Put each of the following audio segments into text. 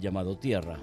llamado Tierra.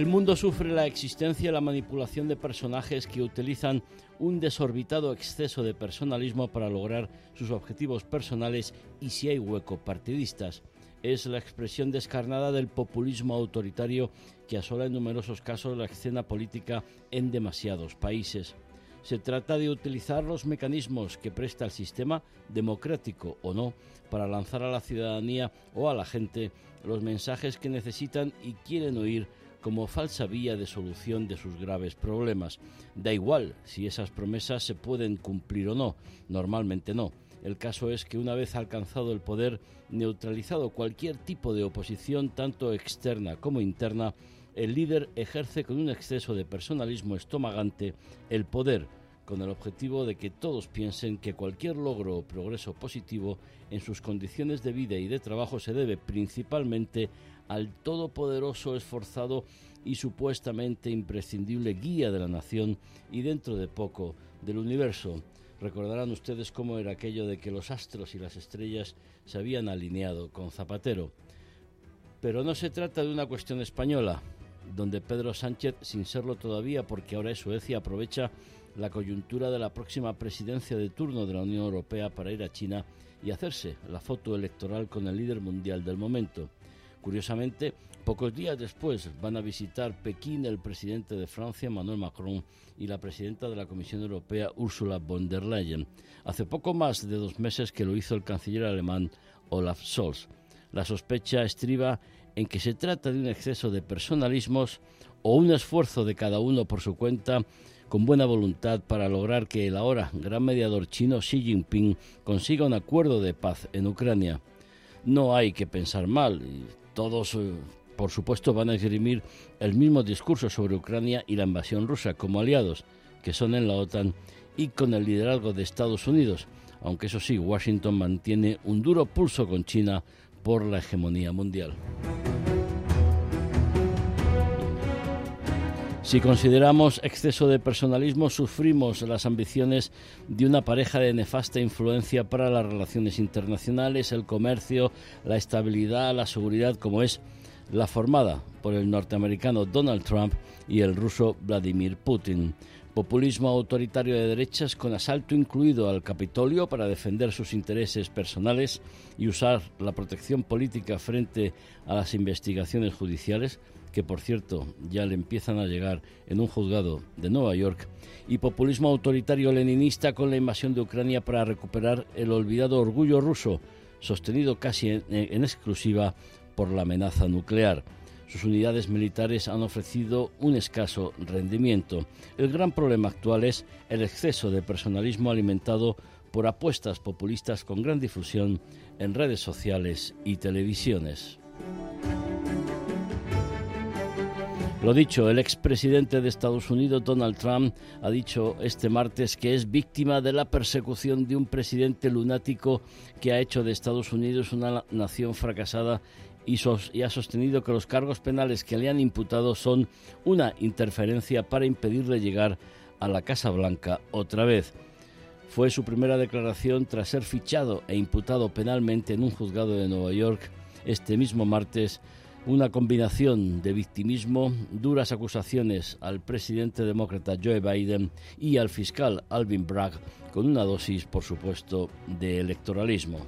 El mundo sufre la existencia y la manipulación de personajes que utilizan un desorbitado exceso de personalismo para lograr sus objetivos personales y si hay hueco partidistas. Es la expresión descarnada del populismo autoritario que asola en numerosos casos la escena política en demasiados países. Se trata de utilizar los mecanismos que presta el sistema, democrático o no, para lanzar a la ciudadanía o a la gente los mensajes que necesitan y quieren oír como falsa vía de solución de sus graves problemas. Da igual si esas promesas se pueden cumplir o no, normalmente no. El caso es que una vez alcanzado el poder, neutralizado cualquier tipo de oposición, tanto externa como interna, el líder ejerce con un exceso de personalismo estomagante el poder, con el objetivo de que todos piensen que cualquier logro o progreso positivo en sus condiciones de vida y de trabajo se debe principalmente al todopoderoso, esforzado y supuestamente imprescindible guía de la nación y dentro de poco del universo. Recordarán ustedes cómo era aquello de que los astros y las estrellas se habían alineado con Zapatero. Pero no se trata de una cuestión española, donde Pedro Sánchez, sin serlo todavía porque ahora es Suecia, aprovecha la coyuntura de la próxima presidencia de turno de la Unión Europea para ir a China y hacerse la foto electoral con el líder mundial del momento. Curiosamente, pocos días después van a visitar Pekín el presidente de Francia, Emmanuel Macron, y la presidenta de la Comisión Europea, Ursula von der Leyen. Hace poco más de dos meses que lo hizo el canciller alemán Olaf Scholz. La sospecha estriba en que se trata de un exceso de personalismos o un esfuerzo de cada uno por su cuenta con buena voluntad para lograr que el ahora gran mediador chino Xi Jinping consiga un acuerdo de paz en Ucrania. No hay que pensar mal, todos, eh, por supuesto, van a esgrimir el mismo discurso sobre Ucrania y la invasión rusa como aliados, que son en la OTAN, y con el liderazgo de Estados Unidos, aunque eso sí, Washington mantiene un duro pulso con China por la hegemonía mundial. Si consideramos exceso de personalismo, sufrimos las ambiciones de una pareja de nefasta influencia para las relaciones internacionales, el comercio, la estabilidad, la seguridad, como es la formada por el norteamericano Donald Trump y el ruso Vladimir Putin. Populismo autoritario de derechas con asalto incluido al Capitolio para defender sus intereses personales y usar la protección política frente a las investigaciones judiciales que por cierto ya le empiezan a llegar en un juzgado de Nueva York, y populismo autoritario leninista con la invasión de Ucrania para recuperar el olvidado orgullo ruso, sostenido casi en, exclusiva por la amenaza nuclear. Sus unidades militares han ofrecido un escaso rendimiento. El gran problema actual es el exceso de personalismo alimentado por apuestas populistas con gran difusión en redes sociales y televisiones. Lo dicho, el expresidente de Estados Unidos, Donald Trump, ha dicho este martes que es víctima de la persecución de un presidente lunático que ha hecho de Estados Unidos una nación fracasada y, ha sostenido que los cargos penales que le han imputado son una interferencia para impedirle llegar a la Casa Blanca otra vez. Fue su primera declaración tras ser fichado e imputado penalmente en un juzgado de Nueva York este mismo martes una combinación de victimismo, duras acusaciones al presidente demócrata Joe Biden y al fiscal Alvin Bragg, con una dosis, por supuesto, de electoralismo.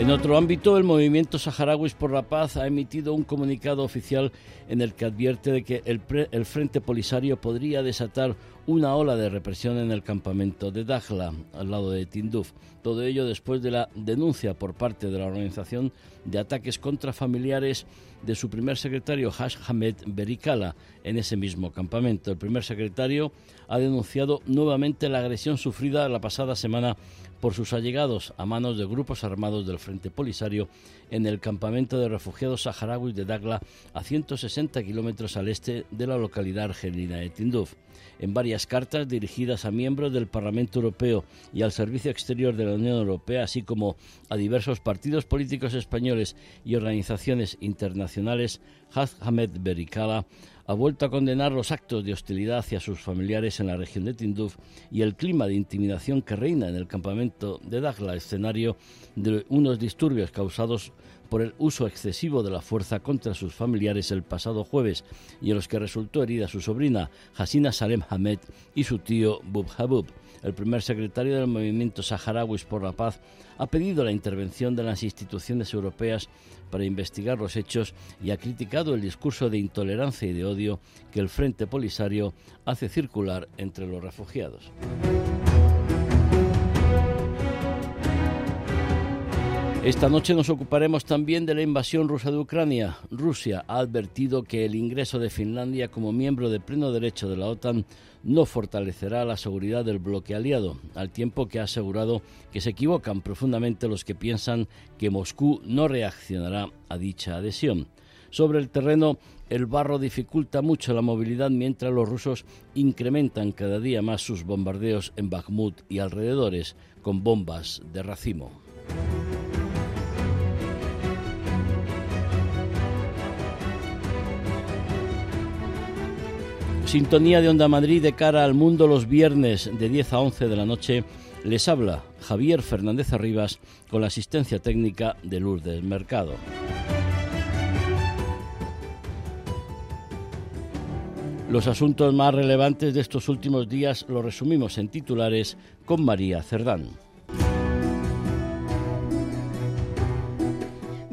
En otro ámbito, el movimiento Saharauis por la Paz ha emitido un comunicado oficial en el que advierte de que el, el, Frente Polisario podría desatar una ola de represión en el campamento de Dakhla, al lado de Tinduf. Todo ello después de la denuncia por parte de la organización de ataques contra familiares de su primer secretario, Hash Hamed Berikala, en ese mismo campamento. El primer secretario ha denunciado nuevamente la agresión sufrida la pasada semana por sus allegados a manos de grupos armados del Frente Polisario en el campamento de refugiados saharauis de Dagla, a 160 kilómetros al este de la localidad argelina de Tinduf. En varias cartas dirigidas a miembros del Parlamento Europeo y al Servicio Exterior de la Unión Europea, así como a diversos partidos políticos españoles y organizaciones internacionales, Hamed Berikala ha vuelto a condenar los actos de hostilidad hacia sus familiares en la región de Tinduf y el clima de intimidación que reina en el campamento de Dagla, escenario de unos disturbios causados por el uso excesivo de la fuerza contra sus familiares el pasado jueves y en los que resultó herida su sobrina Hasina Salem Hamed y su tío Bub Habub. El primer secretario del movimiento Saharauis por la Paz ha pedido la intervención de las instituciones europeas para investigar los hechos y ha criticado el discurso de intolerancia y de odio que el Frente Polisario hace circular entre los refugiados. Esta noche nos ocuparemos también de la invasión rusa de Ucrania. Rusia ha advertido que el ingreso de Finlandia como miembro de pleno derecho de la OTAN no fortalecerá la seguridad del bloque aliado, al tiempo que ha asegurado que se equivocan profundamente los que piensan que Moscú no reaccionará a dicha adhesión. Sobre el terreno, el barro dificulta mucho la movilidad mientras los rusos incrementan cada día más sus bombardeos en Bakhmut y alrededores con bombas de racimo. Sintonía de Onda Madrid de cara al mundo los viernes de 10 a 11 de la noche. Les habla Javier Fernández Arribas con la asistencia técnica de Lourdes Mercado. Los asuntos más relevantes de estos últimos días los resumimos en titulares con María Cerdán.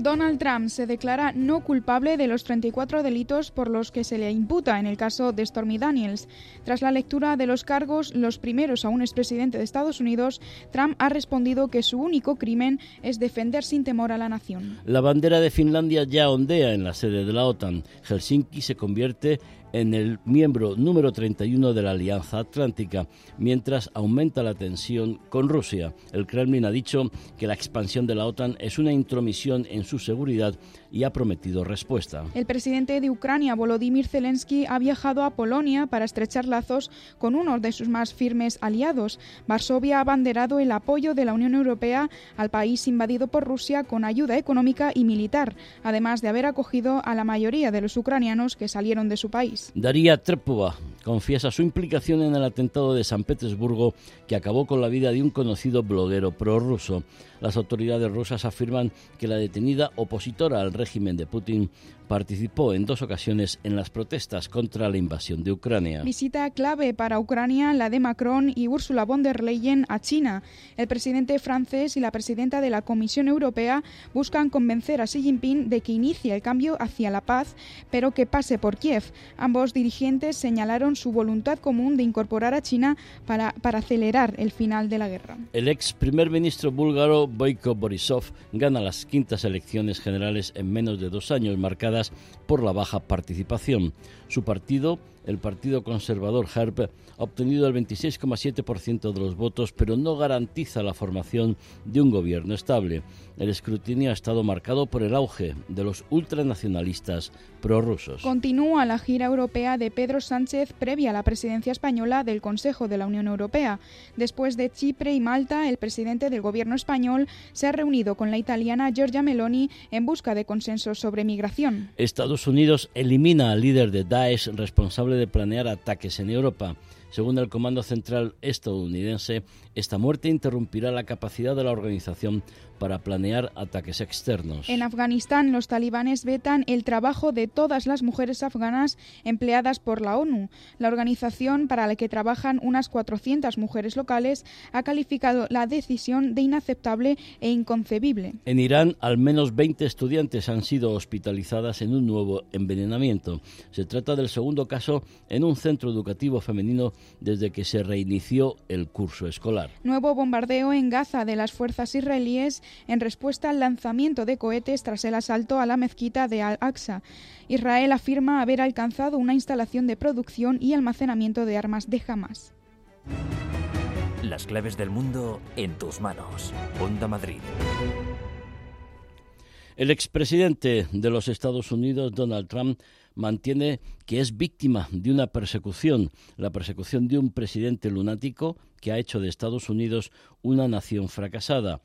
Donald Trump se declara no culpable de los 34 delitos por los que se le imputa en el caso de Stormy Daniels. Tras la lectura de los cargos, los primeros a un expresidente de Estados Unidos, Trump ha respondido que su único crimen es defender sin temor a la nación. La bandera de Finlandia ya ondea en la sede de la OTAN. Helsinki se convierte en el miembro número 31 de la Alianza Atlántica, mientras aumenta la tensión con Rusia. El Kremlin ha dicho que la expansión de la OTAN es una intromisión en su seguridad y ha prometido respuesta. El presidente de Ucrania, Volodymyr Zelensky, ha viajado a Polonia para estrechar lazos con uno de sus más firmes aliados. Varsovia ha abanderado el apoyo de la Unión Europea al país invadido por Rusia con ayuda económica y militar, además de haber acogido a la mayoría de los ucranianos que salieron de su país. Daría Trepova confiesa su implicación en el atentado de San Petersburgo que acabó con la vida de un conocido bloguero prorruso. Las autoridades rusas afirman que la detenida opositora al régimen de Putin participó en dos ocasiones en las protestas contra la invasión de Ucrania. Visita clave para Ucrania la de Macron y Ursula von der Leyen a China. El presidente francés y la presidenta de la Comisión Europea buscan convencer a Xi Jinping de que inicie el cambio hacia la paz, pero que pase por Kiev. Ambos dirigentes señalaron su voluntad común de incorporar a China para, para acelerar el final de la guerra. El ex primer ministro búlgaro Boyko Borisov gana las quintas elecciones generales en menos de dos años, marcadas por la baja participación. Su partido, el Partido Conservador HERP, ha obtenido el 26,7% de los votos, pero no garantiza la formación de un gobierno estable. El escrutinio ha estado marcado por el auge de los ultranacionalistas prorrusos. Continúa la gira europea de Pedro Sánchez previa a la presidencia española del Consejo de la Unión Europea. Después de Chipre y Malta, el presidente del gobierno español se ha reunido con la italiana Giorgia Meloni en busca de consensos sobre migración. Estados Unidos elimina al líder de Daesh responsable de planear ataques en Europa. Según el Comando Central estadounidense, esta muerte interrumpirá la capacidad de la organización para planear ataques externos. En Afganistán, los talibanes vetan el trabajo de todas las mujeres afganas empleadas por la ONU. La organización, para la que trabajan unas 400 mujeres locales, ha calificado la decisión de inaceptable e inconcebible. En Irán, al menos 20 estudiantes han sido hospitalizadas en un nuevo envenenamiento. Se trata del segundo caso en un centro educativo femenino desde que se reinició el curso escolar. Nuevo bombardeo en Gaza de las fuerzas israelíes en respuesta al lanzamiento de cohetes tras el asalto a la mezquita de Al-Aqsa. Israel afirma haber alcanzado una instalación de producción y almacenamiento de armas de Hamas. Las claves del mundo en tus manos. Onda Madrid. El expresidente de los Estados Unidos, Donald Trump, mantiene que es víctima de una persecución, la persecución de un presidente lunático que ha hecho de Estados Unidos una nación fracasada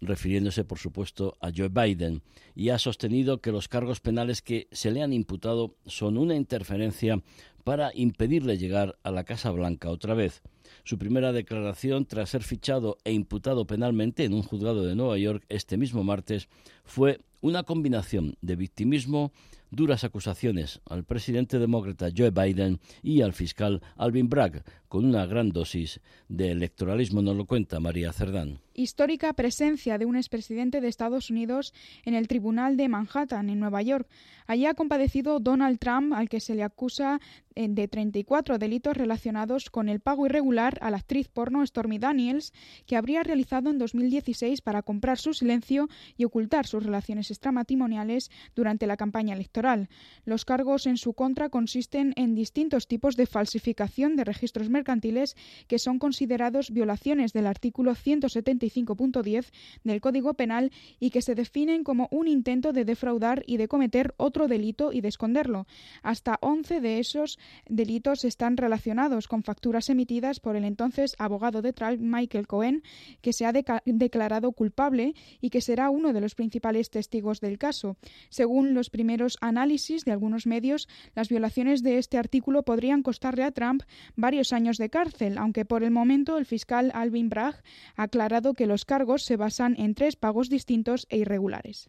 refiriéndose por supuesto a Joe Biden, y ha sostenido que los cargos penales que se le han imputado son una interferencia para impedirle llegar a la Casa Blanca otra vez. Su primera declaración tras ser fichado e imputado penalmente en un juzgado de Nueva York este mismo martes fue una combinación de victimismo, duras acusaciones al presidente demócrata Joe Biden y al fiscal Alvin Bragg, con una gran dosis de electoralismo, nos lo cuenta María Cerdán histórica presencia de un expresidente de Estados Unidos en el Tribunal de Manhattan, en Nueva York. Allí ha compadecido Donald Trump, al que se le acusa eh, de 34 delitos relacionados con el pago irregular a la actriz porno Stormy Daniels, que habría realizado en 2016 para comprar su silencio y ocultar sus relaciones extramatrimoniales durante la campaña electoral. Los cargos en su contra consisten en distintos tipos de falsificación de registros mercantiles que son considerados violaciones del artículo 175 5.10 del Código Penal y que se definen como un intento de defraudar y de cometer otro delito y de esconderlo. Hasta 11 de esos delitos están relacionados con facturas emitidas por el entonces abogado de Trump, Michael Cohen, que se ha declarado culpable y que será uno de los principales testigos del caso. Según los primeros análisis de algunos medios, las violaciones de este artículo podrían costarle a Trump varios años de cárcel, aunque por el momento el fiscal Alvin Bragg ha aclarado que los cargos se basan en tres pagos distintos e irregulares.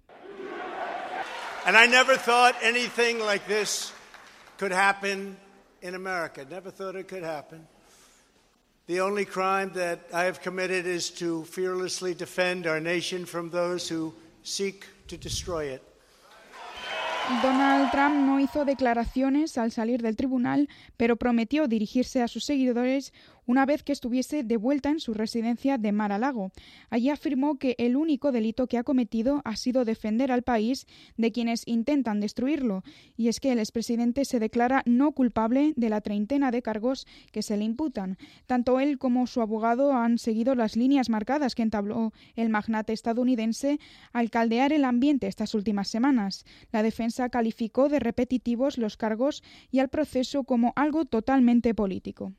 And I never thought anything like this could happen in America. Never thought it could happen. The only crime that I have committed is to fearlessly defend our nation from those who seek to destroy it. Donald Trump no hizo declaraciones al salir del tribunal, pero prometió dirigirse a sus seguidores una vez que estuviese de vuelta en su residencia de Mar-a-Lago. Allí afirmó que el único delito que ha cometido ha sido defender al país de quienes intentan destruirlo, y es que el expresidente se declara no culpable de la treintena de cargos que se le imputan. Tanto él como su abogado han seguido las líneas marcadas que entabló el magnate estadounidense al caldear el ambiente estas últimas semanas. La defensa calificó de repetitivos los cargos y al proceso como algo totalmente político.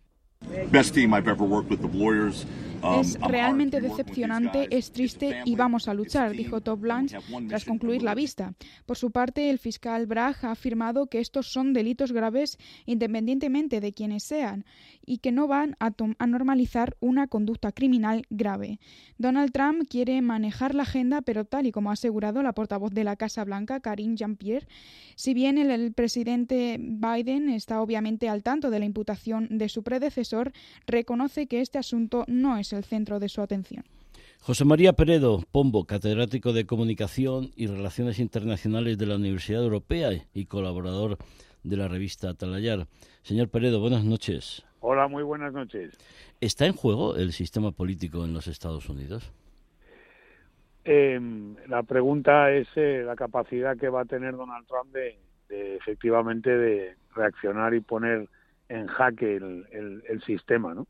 Um, es realmente decepcionante, es triste y vamos a luchar, dijo Top Blanche tras concluir la vista. Por su parte, el fiscal Bragg ha afirmado que estos son delitos graves independientemente de quienes sean y que no van a, a normalizar una conducta criminal grave. Donald Trump quiere manejar la agenda, pero tal y como ha asegurado la portavoz de la Casa Blanca, Karine Jean-Pierre, si bien el presidente Biden está obviamente al tanto de la imputación de su predecesor, reconoce que este asunto no es el centro de su atención. José María Peredo Pombo, catedrático de Comunicación y Relaciones Internacionales de la Universidad Europea y colaborador de la revista Atalayar. Señor Peredo, buenas noches. Hola, muy buenas noches. ¿Está en juego el sistema político en los Estados Unidos? Em, la pregunta es eh, la capacidad que va a tener Donald Trump de, efectivamente de reaccionar y poner en jaque el, sistema, ¿no?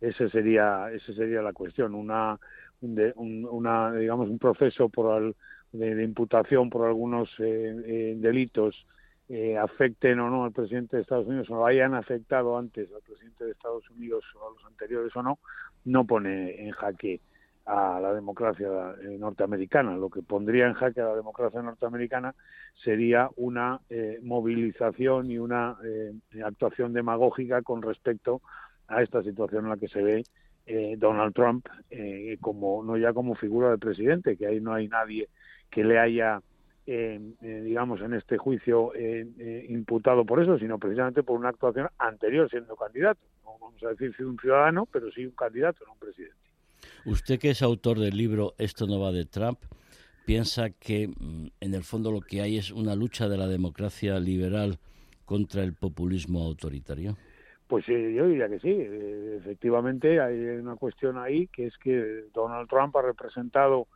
Ese sería, ese sería la cuestión. Una, una digamos, un proceso por de, imputación por algunos eh, eh, delitos afecten o no al presidente de Estados Unidos o hayan afectado antes al presidente de Estados Unidos o a los anteriores o no, no pone en jaque a la democracia eh, norteamericana. Lo que pondría en jaque a la democracia norteamericana sería una eh, movilización y una eh, actuación demagógica con respecto a esta situación en la que se ve Donald Trump como no ya como figura de presidente, que ahí no hay nadie que le haya digamos en este juicio imputado por eso, sino precisamente por una actuación anterior siendo candidato. No vamos a decir un ciudadano, pero sí un candidato, no un presidente. Usted que es autor del libro Esto no va de Trump, piensa que mm, en el fondo lo que hay es una lucha de la democracia liberal contra el populismo autoritario. Pues eh, yo diría que sí. Eh, efectivamente, hay una cuestión ahí que es que Donald Trump ha representado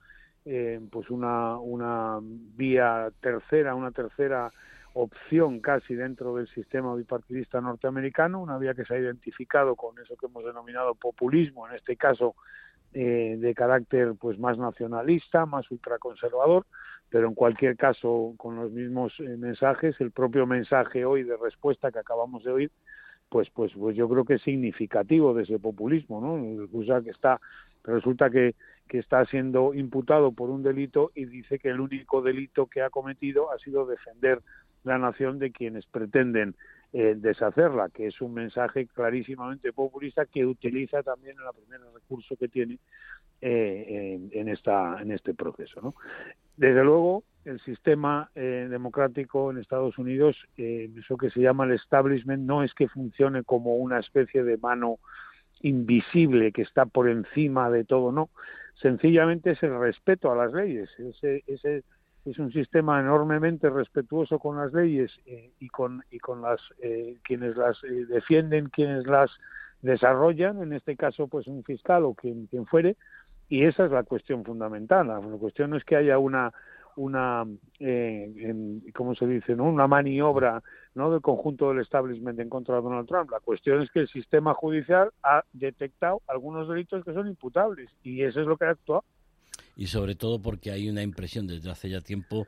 eh, pues una, una vía tercera, una tercera opción casi dentro del sistema bipartidista norteamericano, una vía que se ha identificado con eso que hemos denominado populismo, en este caso eh, de carácter pues más nacionalista, más ultraconservador, pero en cualquier caso con los mismos eh, mensajes, el propio mensaje hoy de respuesta que acabamos de oír, pues pues pues yo creo que es significativo de ese populismo, ¿no? que está resulta que que está siendo imputado por un delito y dice que el único delito que ha cometido ha sido defender la nación de quienes pretenden eh, deshacerla, que es un mensaje clarísimamente populista que utiliza también el primer recurso que tiene eh, en, esta, en este proceso. ¿no? Desde luego, el sistema eh, democrático en Estados Unidos, eso que se llama el establishment, no es que funcione como una especie de mano invisible que está por encima de todo, no. Sencillamente es el respeto a las leyes, ese, ese es un sistema enormemente respetuoso con las leyes eh, y con y con las eh, quienes las eh, defienden quienes las desarrollan en este caso pues un fiscal o quien quien fuere y esa es la cuestión fundamental. La, cuestión no es que haya una una eh, cómo se dice no una maniobra no del conjunto del establishment en contra de Donald Trump. La cuestión es que el sistema judicial ha detectado algunos delitos que son imputables y eso es lo que ha actuado y sobre todo porque hay una impresión desde hace ya tiempo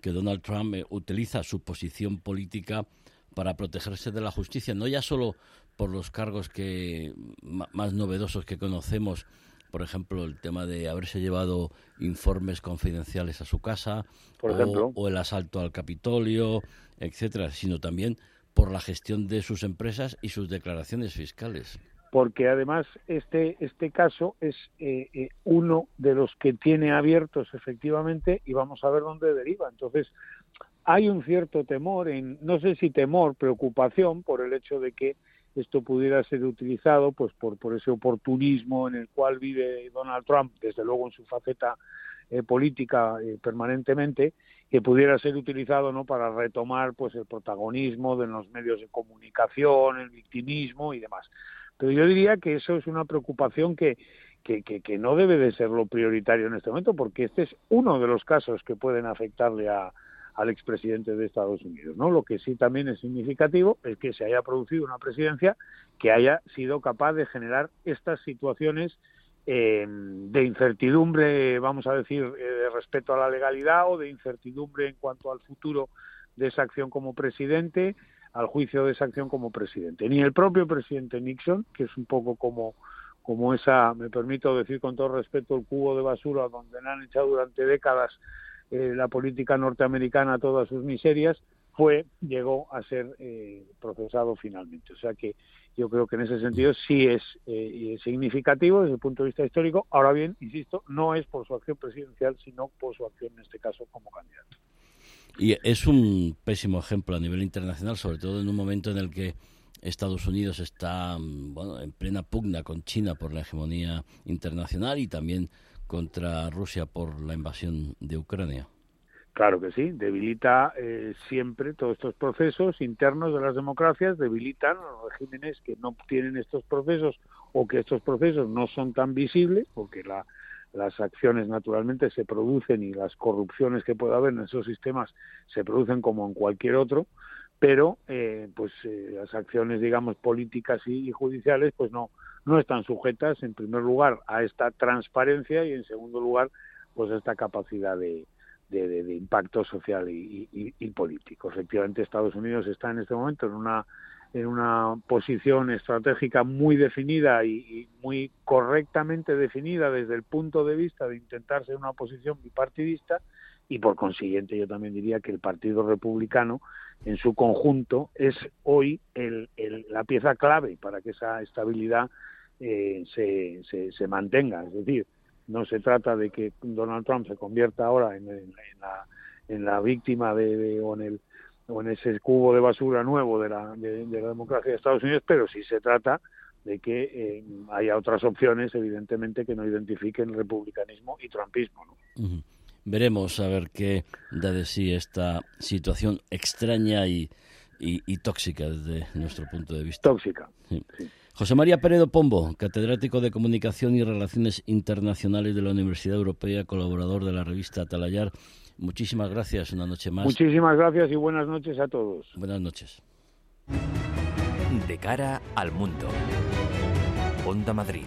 que Donald Trump eh, utiliza su posición política para protegerse de la justicia, no ya solo por los cargos que más novedosos que conocemos, por ejemplo, el tema de haberse llevado informes confidenciales a su casa, o, o, el asalto al Capitolio, etcétera, sino también por la gestión de sus empresas y sus declaraciones fiscales porque además este este caso es eh, eh, uno de los que tiene abiertos efectivamente y vamos a ver dónde deriva. Entonces hay un cierto temor en no sé si temor preocupación por el hecho de que esto pudiera ser utilizado pues por por ese oportunismo en el cual vive Donald Trump desde luego en su faceta eh, política permanentemente que pudiera ser utilizado no para retomar pues el protagonismo de los medios de comunicación el victimismo y demás pero yo diría que eso es una preocupación que, que, que, no debe de ser lo prioritario en este momento, porque este es uno de los casos que pueden afectarle a, al expresidente de Estados Unidos. ¿no? Lo que sí también es significativo es que se haya producido una presidencia que haya sido capaz de generar estas situaciones eh, de incertidumbre, vamos a decir, eh, de respeto a la legalidad o de incertidumbre en cuanto al futuro de esa acción como presidente, al juicio de sanción como presidente. Ni el propio presidente Nixon, que es un poco como, como esa, me permito decir con todo respeto, el cubo de basura donde le han echado durante décadas eh, la política norteamericana todas sus miserias, fue, llegó a ser eh, procesado finalmente. O sea que yo creo que en ese sentido sí es eh, significativo desde el punto de vista histórico. Ahora bien, insisto, no es por su acción presidencial, sino por su acción en este caso como candidato. Y es un pésimo ejemplo a nivel internacional, sobre todo en un momento en el que Estados Unidos está mm, bueno, en plena pugna con China por la hegemonía internacional y también contra Rusia por la invasión de Ucrania. Claro que sí, debilita eh, siempre todos estos procesos internos de las democracias, debilitan los regímenes que no tienen estos procesos o que estos procesos no son tan visibles, porque la, las acciones naturalmente se producen y las corrupciones que pueda haber en esos sistemas se producen como en cualquier otro, pero eh, pues eh, las acciones digamos políticas y, judiciales pues no no están sujetas en primer lugar a esta transparencia y en segundo lugar pues a esta capacidad de, de, impacto social y, y, político. Efectivamente, Estados Unidos está en este momento en una en una posición estratégica muy definida y, muy correctamente definida desde el punto de vista de intentar ser una posición bipartidista y por consiguiente yo también diría que el Partido Republicano en su conjunto es hoy el, la pieza clave para que esa estabilidad eh, se, se, mantenga. Es decir, no se trata de que Donald Trump se convierta ahora en, la, en la víctima de, o en el o en ese cubo de basura nuevo de la, de, la democracia de Estados Unidos, pero sí se trata de que eh, haya otras opciones, evidentemente, que no identifiquen republicanismo y trumpismo. Veremos a ver qué da de sí esta situación extraña y, y, tóxica desde nuestro punto de vista. Tóxica. José María Peredo Pombo, catedrático de Comunicación y Relaciones Internacionales de la Universidad Europea, colaborador de la revista Atalayar. Muchísimas gracias, una noche más. Muchísimas gracias y buenas noches a todos. Buenas noches. De cara al mundo. Onda Madrid.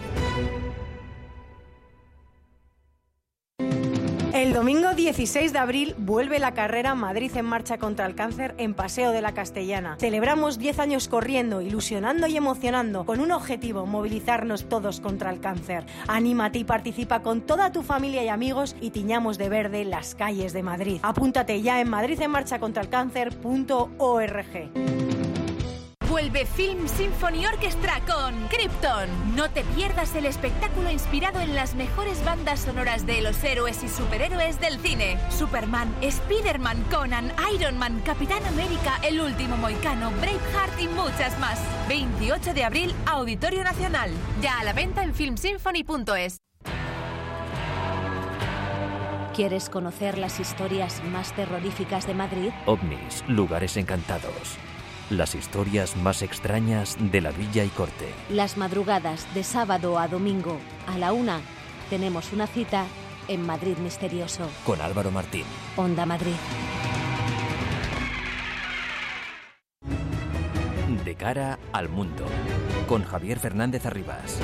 Domingo 16 de abril vuelve la carrera Madrid en marcha contra el cáncer en Paseo de la Castellana. Celebramos 10 años corriendo, ilusionando y emocionando, con un objetivo, movilizarnos todos contra el cáncer. Anímate y participa con toda tu familia y amigos y tiñamos de verde las calles de Madrid. Apúntate ya en madridenmarchacontralcáncer.org. Vuelve Film Symphony Orchestra con Krypton. No te pierdas el espectáculo inspirado en las mejores bandas sonoras de los héroes y superhéroes del cine. Superman, Spider-Man, Conan, Iron Man, Capitán América, El Último Moicano, Braveheart y muchas más. 28 de abril, Auditorio Nacional. Ya a la venta en filmsymphony.es. ¿Quieres conocer las historias más terroríficas de Madrid? OVNIS, lugares encantados. Las historias más extrañas de la villa y corte. Las madrugadas de sábado a domingo a la una tenemos una cita en Madrid Misterioso. Con Álvaro Martín. Onda Madrid. De cara al mundo. Con Javier Fernández Arribas.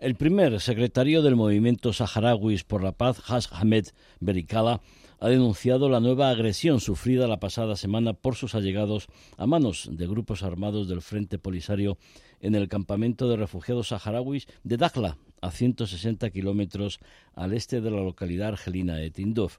El primer secretario del movimiento saharauis por la paz, Has Hamed Berikala, ha denunciado la nueva agresión sufrida la pasada semana por sus allegados a manos de grupos armados del Frente Polisario en el campamento de refugiados saharauis de Dakhla, a 160 kilómetros al este de la localidad argelina de Tindouf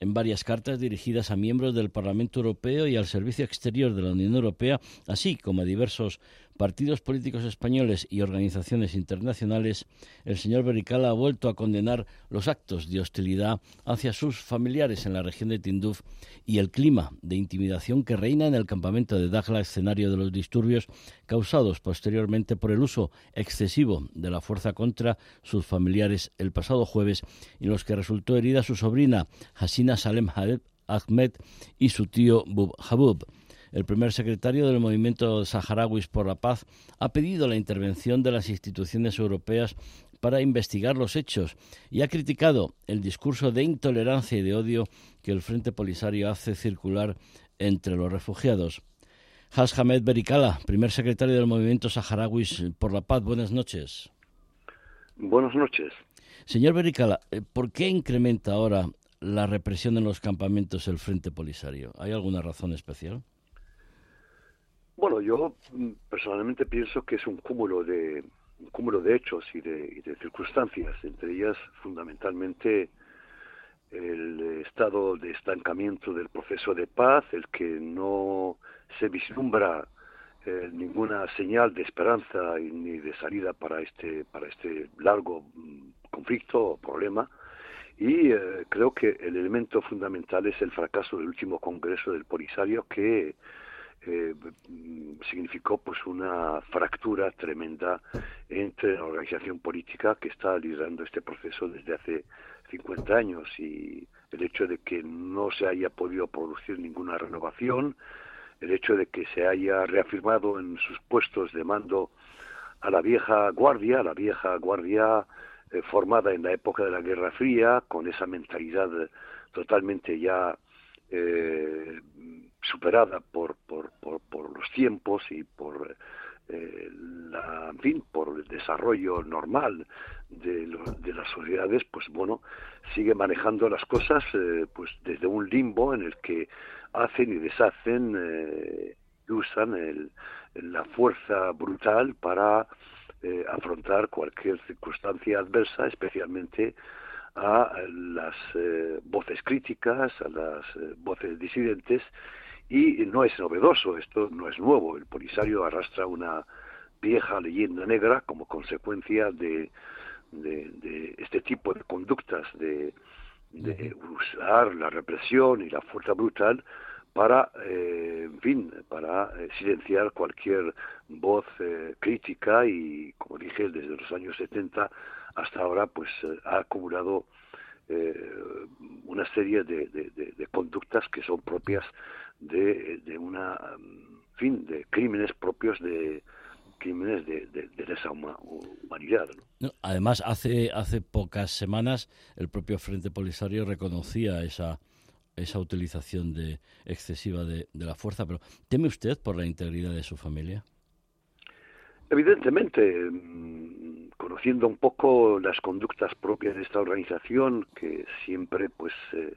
en varias cartas dirigidas a miembros del Parlamento Europeo y al Servicio Exterior de la Unión Europea, así como a diversos partidos políticos españoles y organizaciones internacionales, el señor Bericala ha vuelto a condenar los actos de hostilidad hacia sus familiares en la región de Tinduf y el clima de intimidación que reina en el campamento de Dakhla, escenario de los disturbios causados posteriormente por el uso excesivo de la fuerza contra sus familiares el pasado jueves, en los que resultó herida su sobrina Hasina Salem Ahmed y su tío Bub Habub. El primer secretario del Movimiento Saharauis por la Paz ha pedido la intervención de las instituciones europeas para investigar los hechos y ha criticado el discurso de intolerancia y de odio que el Frente Polisario hace circular entre los refugiados. Has Hamed Berikala, primer secretario del Movimiento Saharauis por la Paz, buenas noches. Buenas noches. Señor Berikala, eh, ¿por qué incrementa ahora la represión en los campamentos el Frente Polisario? ¿Hay alguna razón especial? Bueno, yo mm, personalmente pienso que es un cúmulo de un cúmulo de hechos y de, circunstancias, entre ellas fundamentalmente el estado de estancamiento del proceso de paz, el que no se vislumbra eh, ninguna señal de esperanza ni de salida para este para este largo mm, conflicto o problema. Y eh, creo que el elemento fundamental es el fracaso del último congreso del Polisario que eh, significó pues una fractura tremenda entre la organización política que está liderando este proceso desde hace 50 años y el hecho de que no se haya podido producir ninguna renovación, el hecho de que se haya reafirmado en sus puestos de mando a la vieja guardia, la vieja guardia eh, formada en la época de la Guerra Fría, con esa mentalidad totalmente ya eh, superada por, por, por, los tiempos y por eh, en fin, por el desarrollo normal de, de, las sociedades, pues bueno, sigue manejando las cosas eh, pues desde un limbo en el que hacen y deshacen, eh, usan el, la fuerza brutal para eh, afrontar cualquier circunstancia adversa, especialmente a las voces críticas, a las voces disidentes y no es novedoso, esto no es nuevo. El Polisario arrastra una vieja leyenda negra como consecuencia de, de, este tipo de conductas, de, de, usar la represión y la fuerza brutal para, eh, en fin, para eh, silenciar cualquier voz eh, crítica y, como dije, desde los años 70 hasta ahora, pues ha acumulado una serie de, de, conductas que son propias de, de una fin de crímenes propios de crímenes de, de, esa humanidad. además, hace, hace pocas semanas el propio Frente Polisario reconocía esa, esa utilización de, excesiva de, la fuerza, pero ¿teme usted por la integridad de su familia? Evidentemente, mm, conociendo un poco las conductas propias de esta organización, que siempre pues eh,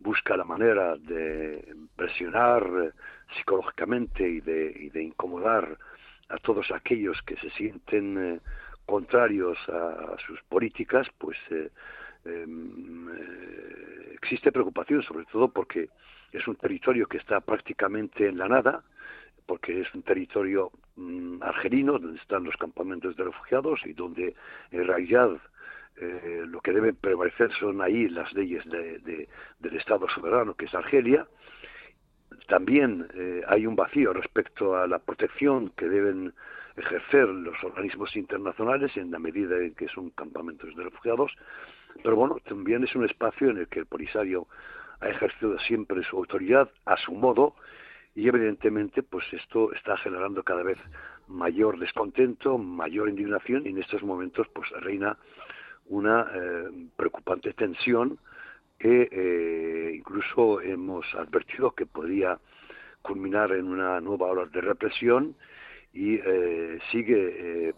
busca la manera de presionar eh, psicológicamente y de, incomodar a todos aquellos que se sienten eh, contrarios a, sus políticas, pues em, existe preocupación, sobre todo porque es un territorio que está prácticamente en la nada, porque es un territorio mm, argelino donde están los campamentos de refugiados y donde en realidad eh, lo que deben prevalecer son ahí las leyes del Estado soberano, que es Argelia. También eh, hay un vacío respecto a la protección que deben ejercer los organismos internacionales en la medida en que son campamentos de refugiados. Pero bueno, también es un espacio en el que el Polisario ha ejercido siempre su autoridad a su modo y evidentemente pues esto está generando cada vez mayor descontento, mayor indignación y en estos momentos pues reina una eh, preocupante tensión que eh, incluso hemos advertido que podría culminar en una nueva ola de represión y eh, sigue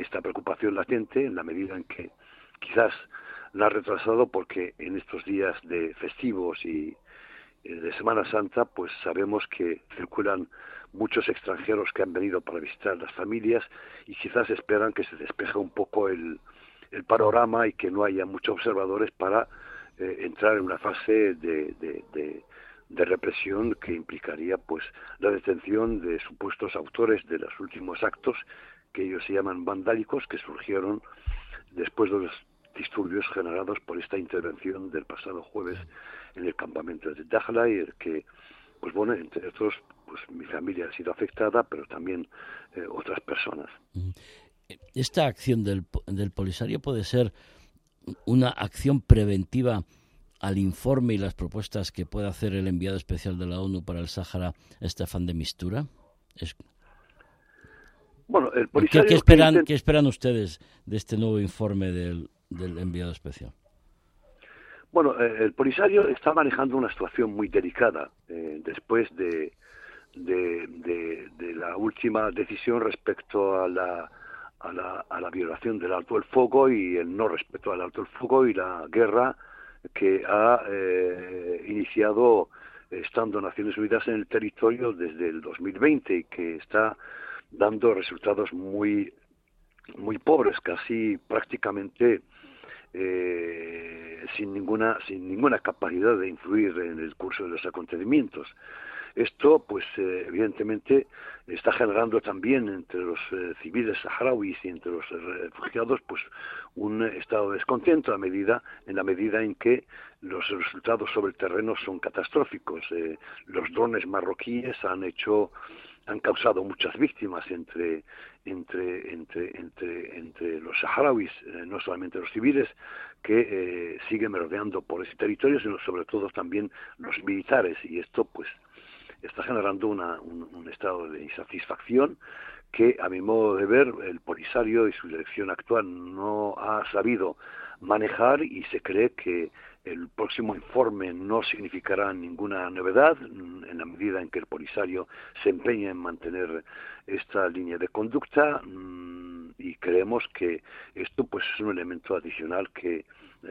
esta preocupación latente en la medida en que quizás la ha retrasado porque en estos días de festivos y, eh, de Semana Santa, pues sabemos que circulan muchos extranjeros que han venido para visitar las familias y quizás esperan que se despeje un poco el, el panorama y que no haya muchos observadores para eh, entrar en una fase de, de, de, represión que implicaría pues la detención de supuestos autores de los últimos actos que ellos se llaman vandálicos que surgieron después de los disturbios generados por esta intervención del pasado jueves en el campamento de Dajla y el que, pues bueno, entre otros, pues mi familia ha sido afectada, pero también eh, otras personas. Esta acción del, del Polisario puede ser una acción preventiva al informe y las propuestas que puede hacer el enviado especial de la ONU para el Sáhara, Estefan de Mistura? Bueno, el ¿Qué, esperan, ¿Qué esperan ustedes de este nuevo informe del, del enviado especial? Bueno, eh, el Polisario está manejando una situación muy delicada eh, después de, de, la última decisión respecto a la, a la, a la violación del alto el fuego y el no respeto al alto el fuego y la guerra que ha eh, iniciado estando Naciones Unidas en el territorio desde el 2020 y que está dando resultados muy muy pobres, casi prácticamente eh, sin ninguna sin ninguna capacidad de influir en el curso de los acontecimientos. Esto, pues, eh, evidentemente, está generando también entre los eh, civiles saharauis y entre los refugiados, pues, un estado de descontento a medida, en la medida en que los resultados sobre el terreno son catastróficos. los drones marroquíes han hecho han causado muchas víctimas entre entre entre entre entre los saharauis eh, no solamente los civiles que eh, siguen merodeando por ese territorio sino sobre todo también los militares. Y esto pues está generando una, un, estado de insatisfacción que a mi modo de ver el Polisario y su dirección actual no ha sabido manejar y se cree que el próximo informe no significará ninguna novedad en la medida en que el Polisario se empeña en mantener esta línea de conducta mm, y creemos que esto pues es un elemento adicional que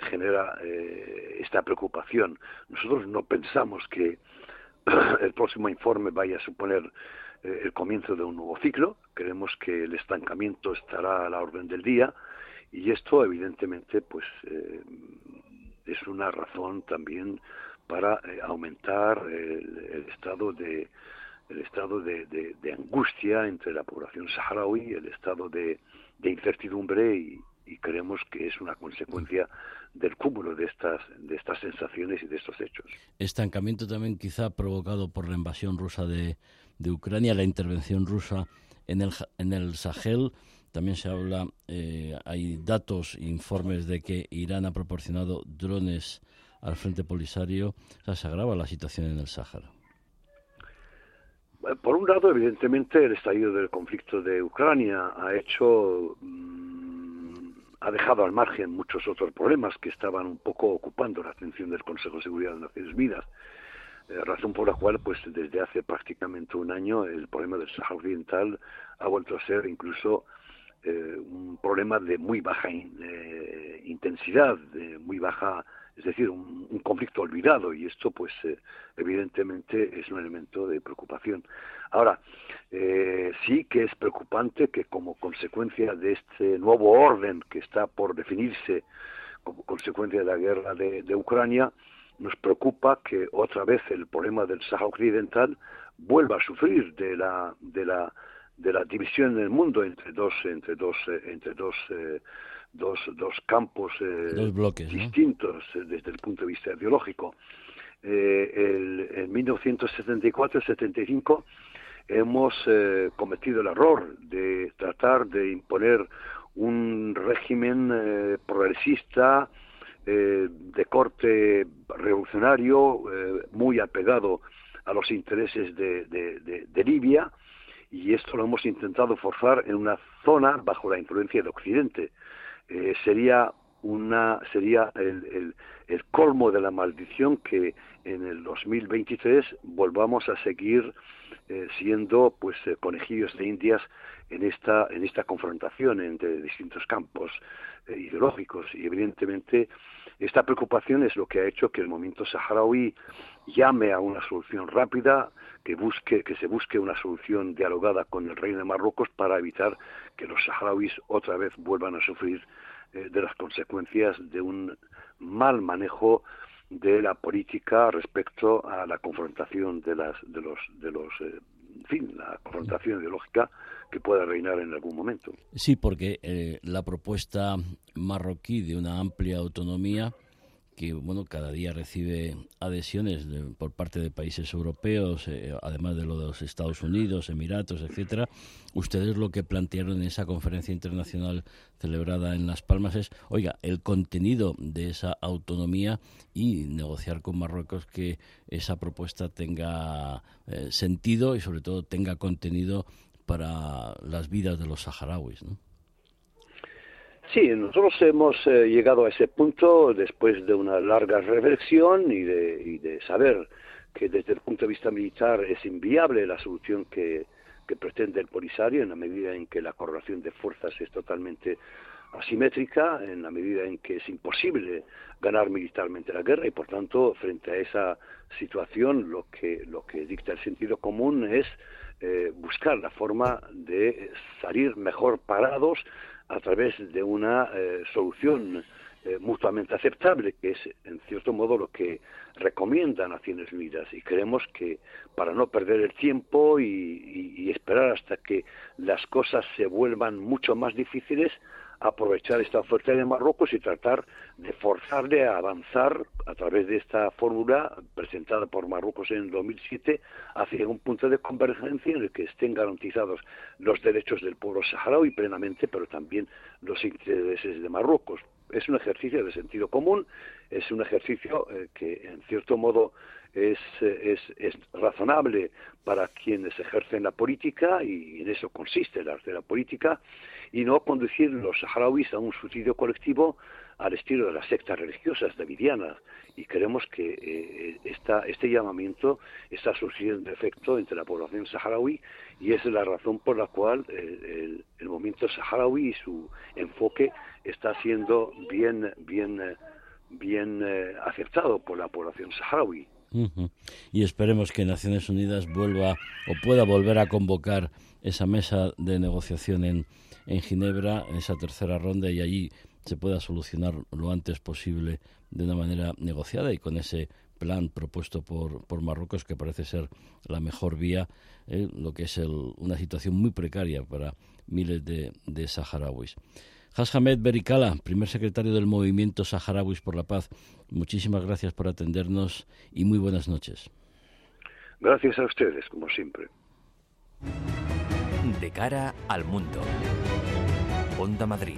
genera eh, esta preocupación. Nosotros no pensamos que el próximo informe vaya a suponer eh, el comienzo de un nuevo ciclo. Creemos que el estancamiento estará a la orden del día y esto evidentemente pues eh, es una razón también para eh, aumentar el, estado de el estado de, de, angustia entre la población saharaui, el estado de, incertidumbre y, creemos que es una consecuencia del cúmulo de estas de estas sensaciones y de estos hechos. Estancamiento también quizá provocado por la invasión rusa de, de Ucrania, la intervención rusa en el en el Sahel también se habla, eh, hay datos, informes de que Irán ha proporcionado drones al Frente Polisario. O sea, se agrava la situación en el Sáhara. por un lado, evidentemente, el estallido del conflicto de Ucrania ha hecho, mm, ha dejado al margen muchos otros problemas que estaban un poco ocupando la atención del Consejo de Seguridad de Naciones Unidas. Eh, razón por la cual, pues desde hace prácticamente un año, el problema del Sahara Occidental ha vuelto a ser incluso eh, un problema de muy baja eh, intensidad, de muy baja, es decir, un, conflicto olvidado y esto, pues, evidentemente es un elemento de preocupación. Ahora, sí que es preocupante que como consecuencia de este nuevo orden que está por definirse como consecuencia de la guerra de Ucrania, nos preocupa que otra vez el problema del Sahara Occidental vuelva a sufrir de la de la de la división en el mundo entre dos entre dos eh, entre dos eh, dos, dos campos eh, bloques, distintos desde el punto de vista ideológico. El, en 1974-75 hemos cometido el error de tratar de imponer un régimen progresista eh, de corte revolucionario, eh, muy apegado a los intereses de, de, Libia, y esto lo hemos intentado forzar en una zona bajo la influencia de Occidente. Eh, sería una sería el, el, colmo de la maldición que en el 2023 volvamos a seguir siendo pues conejillos de indias en esta en esta confrontación entre distintos campos ideológicos y evidentemente esta preocupación es lo que ha hecho que el movimiento saharaui llame a una solución rápida, que busque que se busque una solución dialogada con el reino de Marruecos para evitar que los saharauis otra vez vuelvan a sufrir eh, de las consecuencias de un mal manejo de la política respecto a la confrontación de las de los de los eh, en fin la confrontación ideológica que pueda reinar en algún momento. Sí, porque eh, la propuesta marroquí de una amplia autonomía que bueno cada día recibe adhesiones por parte de países europeos, eh, además de lo de los Estados Unidos, Emiratos, etcétera. Ustedes lo que plantearon en esa conferencia internacional celebrada en Las Palmas es, oiga, el contenido de esa autonomía y negociar con Marruecos que esa propuesta tenga eh, sentido y sobre todo tenga contenido para las vidas de los saharauis, ¿no? Sí, nosotros hemos eh, llegado a ese punto después de una larga reflexión y de, y de, saber que desde el punto de vista militar es inviable la solución que, pretende el Polisario en la medida en que la correlación de fuerzas es totalmente asimétrica, en la medida en que es imposible ganar militarmente la guerra y por tanto frente a esa situación lo que, lo que dicta el sentido común es eh, buscar la forma de salir mejor parados a través de una eh, solución eh, mutuamente aceptable, que es en cierto modo lo que recomiendan Naciones Unidas. Y creemos que para no perder el tiempo y esperar hasta que las cosas se vuelvan mucho más difíciles, aprovechar esta oferta de Marruecos y tratar de forzarle a avanzar a través de esta fórmula presentada por Marruecos en el 2007 hacia un punto de convergencia en el que estén garantizados los derechos del pueblo saharaui plenamente, pero también los intereses de Marruecos. Es un ejercicio de sentido común, es un ejercicio eh, que en cierto modo es, es, es, razonable para quienes ejercen la política y en eso consiste el arte de la política y no conducir los saharauis a un suicidio colectivo al estilo de las sectas religiosas davidianas y creemos que eh, este llamamiento está surgiendo efecto entre la población saharaui y es la razón por la cual el, movimiento saharaui y su enfoque está siendo bien bien bien eh, aceptado por la población saharaui. Y esperemos que Naciones Unidas vuelva o pueda volver a convocar esa mesa de negociación en, en Ginebra, en esa tercera ronda, y allí se pueda solucionar lo antes posible de una manera negociada y con ese plan propuesto por, por Marruecos que parece ser la mejor vía, eh, lo que es una situación muy precaria para miles de, de saharauis. Hashamed Berikala, primer secretario del Movimiento Saharauis por la Paz, muchísimas gracias por atendernos y muy buenas noches. Gracias a ustedes, como siempre. De cara al mundo. Onda Madrid.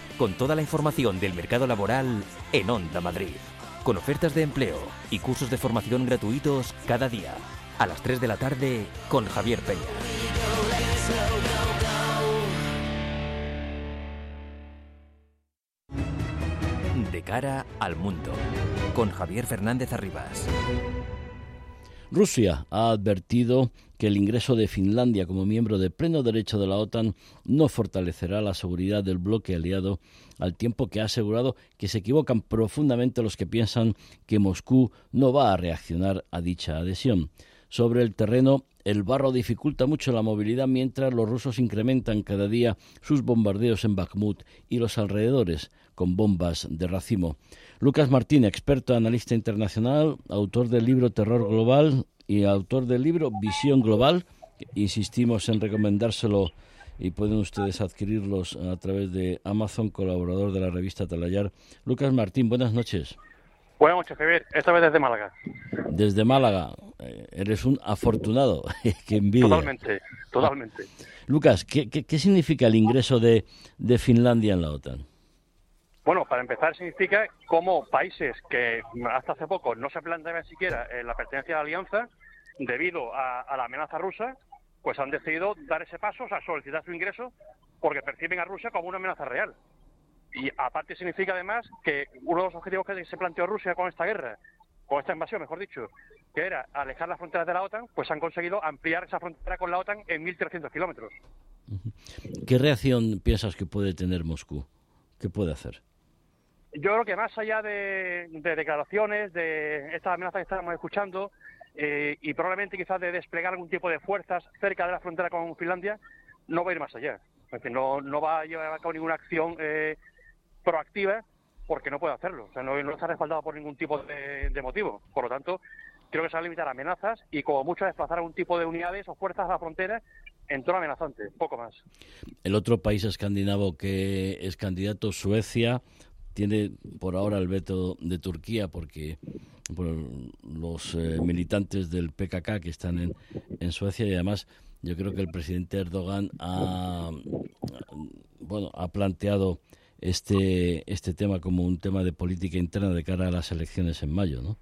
con toda la información del mercado laboral en Onda Madrid. Con ofertas de empleo y cursos de formación gratuitos cada día. A las 3 de la tarde con Javier Peña. De cara al mundo. Con Javier Fernández Arribas. Rusia ha advertido que el ingreso de Finlandia como miembro de pleno derecho de la OTAN no fortalecerá la seguridad del bloque aliado, al tiempo que ha asegurado que se equivocan profundamente los que piensan que Moscú no va a reaccionar a dicha adhesión. Sobre el terreno, el barro dificulta mucho la movilidad mientras los rusos incrementan cada día sus bombardeos en Bakhmut y los alrededores con bombas de racimo. Lucas Martín, experto analista internacional, autor del libro Terror Global y autor del libro Visión Global. Insistimos en recomendárselo y pueden ustedes adquirirlos a través de Amazon, colaborador de la revista Talayar. Lucas Martín, buenas noches. Buenas noches, Javier. Esta vez desde Málaga. Desde Málaga. Eh, eres un afortunado. que envidia. Totalmente, totalmente. Lucas, ¿qué, ¿qué, significa el ingreso de, de Finlandia en la OTAN? Bueno, para empezar significa como países que hasta hace poco no se planteaban siquiera la pertenencia a la alianza, debido a, la amenaza rusa, pues han decidido dar ese paso, o sea, solicitar su ingreso, porque perciben a Rusia como una amenaza real. Y aparte significa además que uno de los objetivos que se planteó Rusia con esta guerra, con esta invasión, mejor dicho, que era alejar las fronteras de la OTAN, pues han conseguido ampliar esa frontera con la OTAN en 1.300 kilómetros. ¿Qué reacción piensas que puede tener Moscú? ¿Qué puede hacer? Yo creo que más allá de, declaraciones, de estas amenazas que estamos escuchando, eh, y probablemente quizás de desplegar algún tipo de fuerzas cerca de la frontera con Finlandia, no va a ir más allá. Es decir, no, no va a llevar a cabo ninguna acción eh, proactiva porque no puede hacerlo. O sea, no, está respaldado por ningún tipo de, motivo. Por lo tanto, creo que se va a limitar a amenazas y como mucho a desplazar a un tipo de unidades o fuerzas a la frontera en tono amenazante, poco más. El otro país escandinavo que es candidato, Suecia, tiene por ahora el veto de Turquía porque los eh, militantes del PKK que están en, en Suecia y además yo creo que el presidente Erdogan ha bueno ha planteado este este tema como un tema de política interna de cara a las elecciones en mayo, ¿no?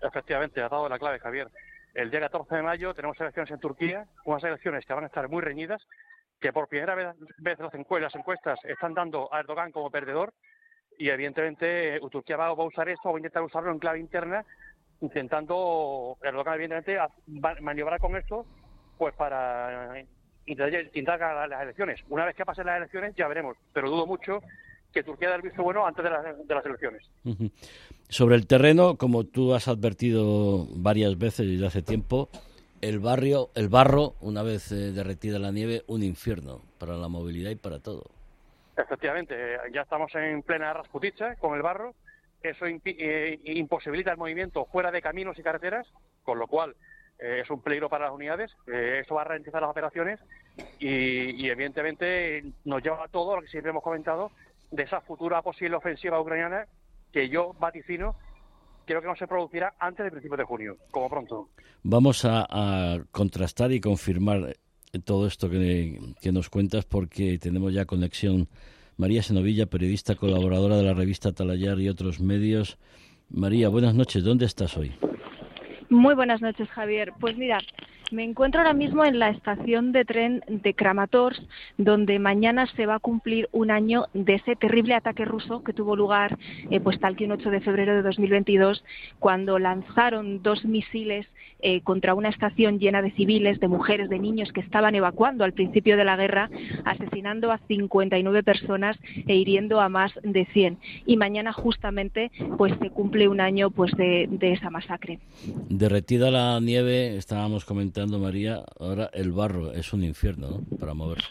Efectivamente, ha dado la clave, Javier. El día 14 de mayo tenemos elecciones en Turquía, unas elecciones que van a estar muy reñidas, que por primera vez, vez las encuestas están dando a Erdogan como perdedor y evidentemente eh, Turquía va, a usar esto, va a intentar usarlo en clave interna, intentando, Erdogan evidentemente, maniobrar con esto pues para intentar las elecciones. Una vez que pasen las elecciones ya veremos, pero dudo mucho que Turquía dé el visto bueno antes de, de las elecciones. Sobre el terreno, como tú has advertido varias veces desde hace tiempo, el barrio, el barro, una vez eh, derretida la nieve, un infierno para la movilidad y para todo. Efectivamente, ya estamos en plena Rasputicha con el barro. Eso eh, imposibilita el movimiento fuera de caminos y carreteras, con lo cual eh, es un peligro para las unidades. Eh, eso va a ralentizar las operaciones y, evidentemente nos lleva a todo lo que siempre hemos comentado de esa futura posible ofensiva ucraniana que yo vaticino creo que no se producirá antes del principio de junio, como pronto. Vamos a contrastar y confirmar todo esto que, nos cuentas porque tenemos ya conexión. María Senovilla, periodista colaboradora de la revista Talayar y otros medios. María, buenas noches. ¿Dónde estás hoy? Muy buenas noches, Javier. Pues mira, me encuentro ahora mismo en la estación de tren de Kramatorsk, donde mañana se va a cumplir un año de ese terrible ataque ruso que tuvo lugar eh, pues tal que un 8 de febrero de 2022, cuando lanzaron dos misiles eh, contra una estación llena de civiles, de mujeres, de niños que estaban evacuando al principio de la guerra, asesinando a 59 personas e hiriendo a más de 100. Y mañana justamente pues se cumple un año pues de, de esa masacre. Derretida la nieve, estábamos comentando María, ahora el barro es un infierno para moverse.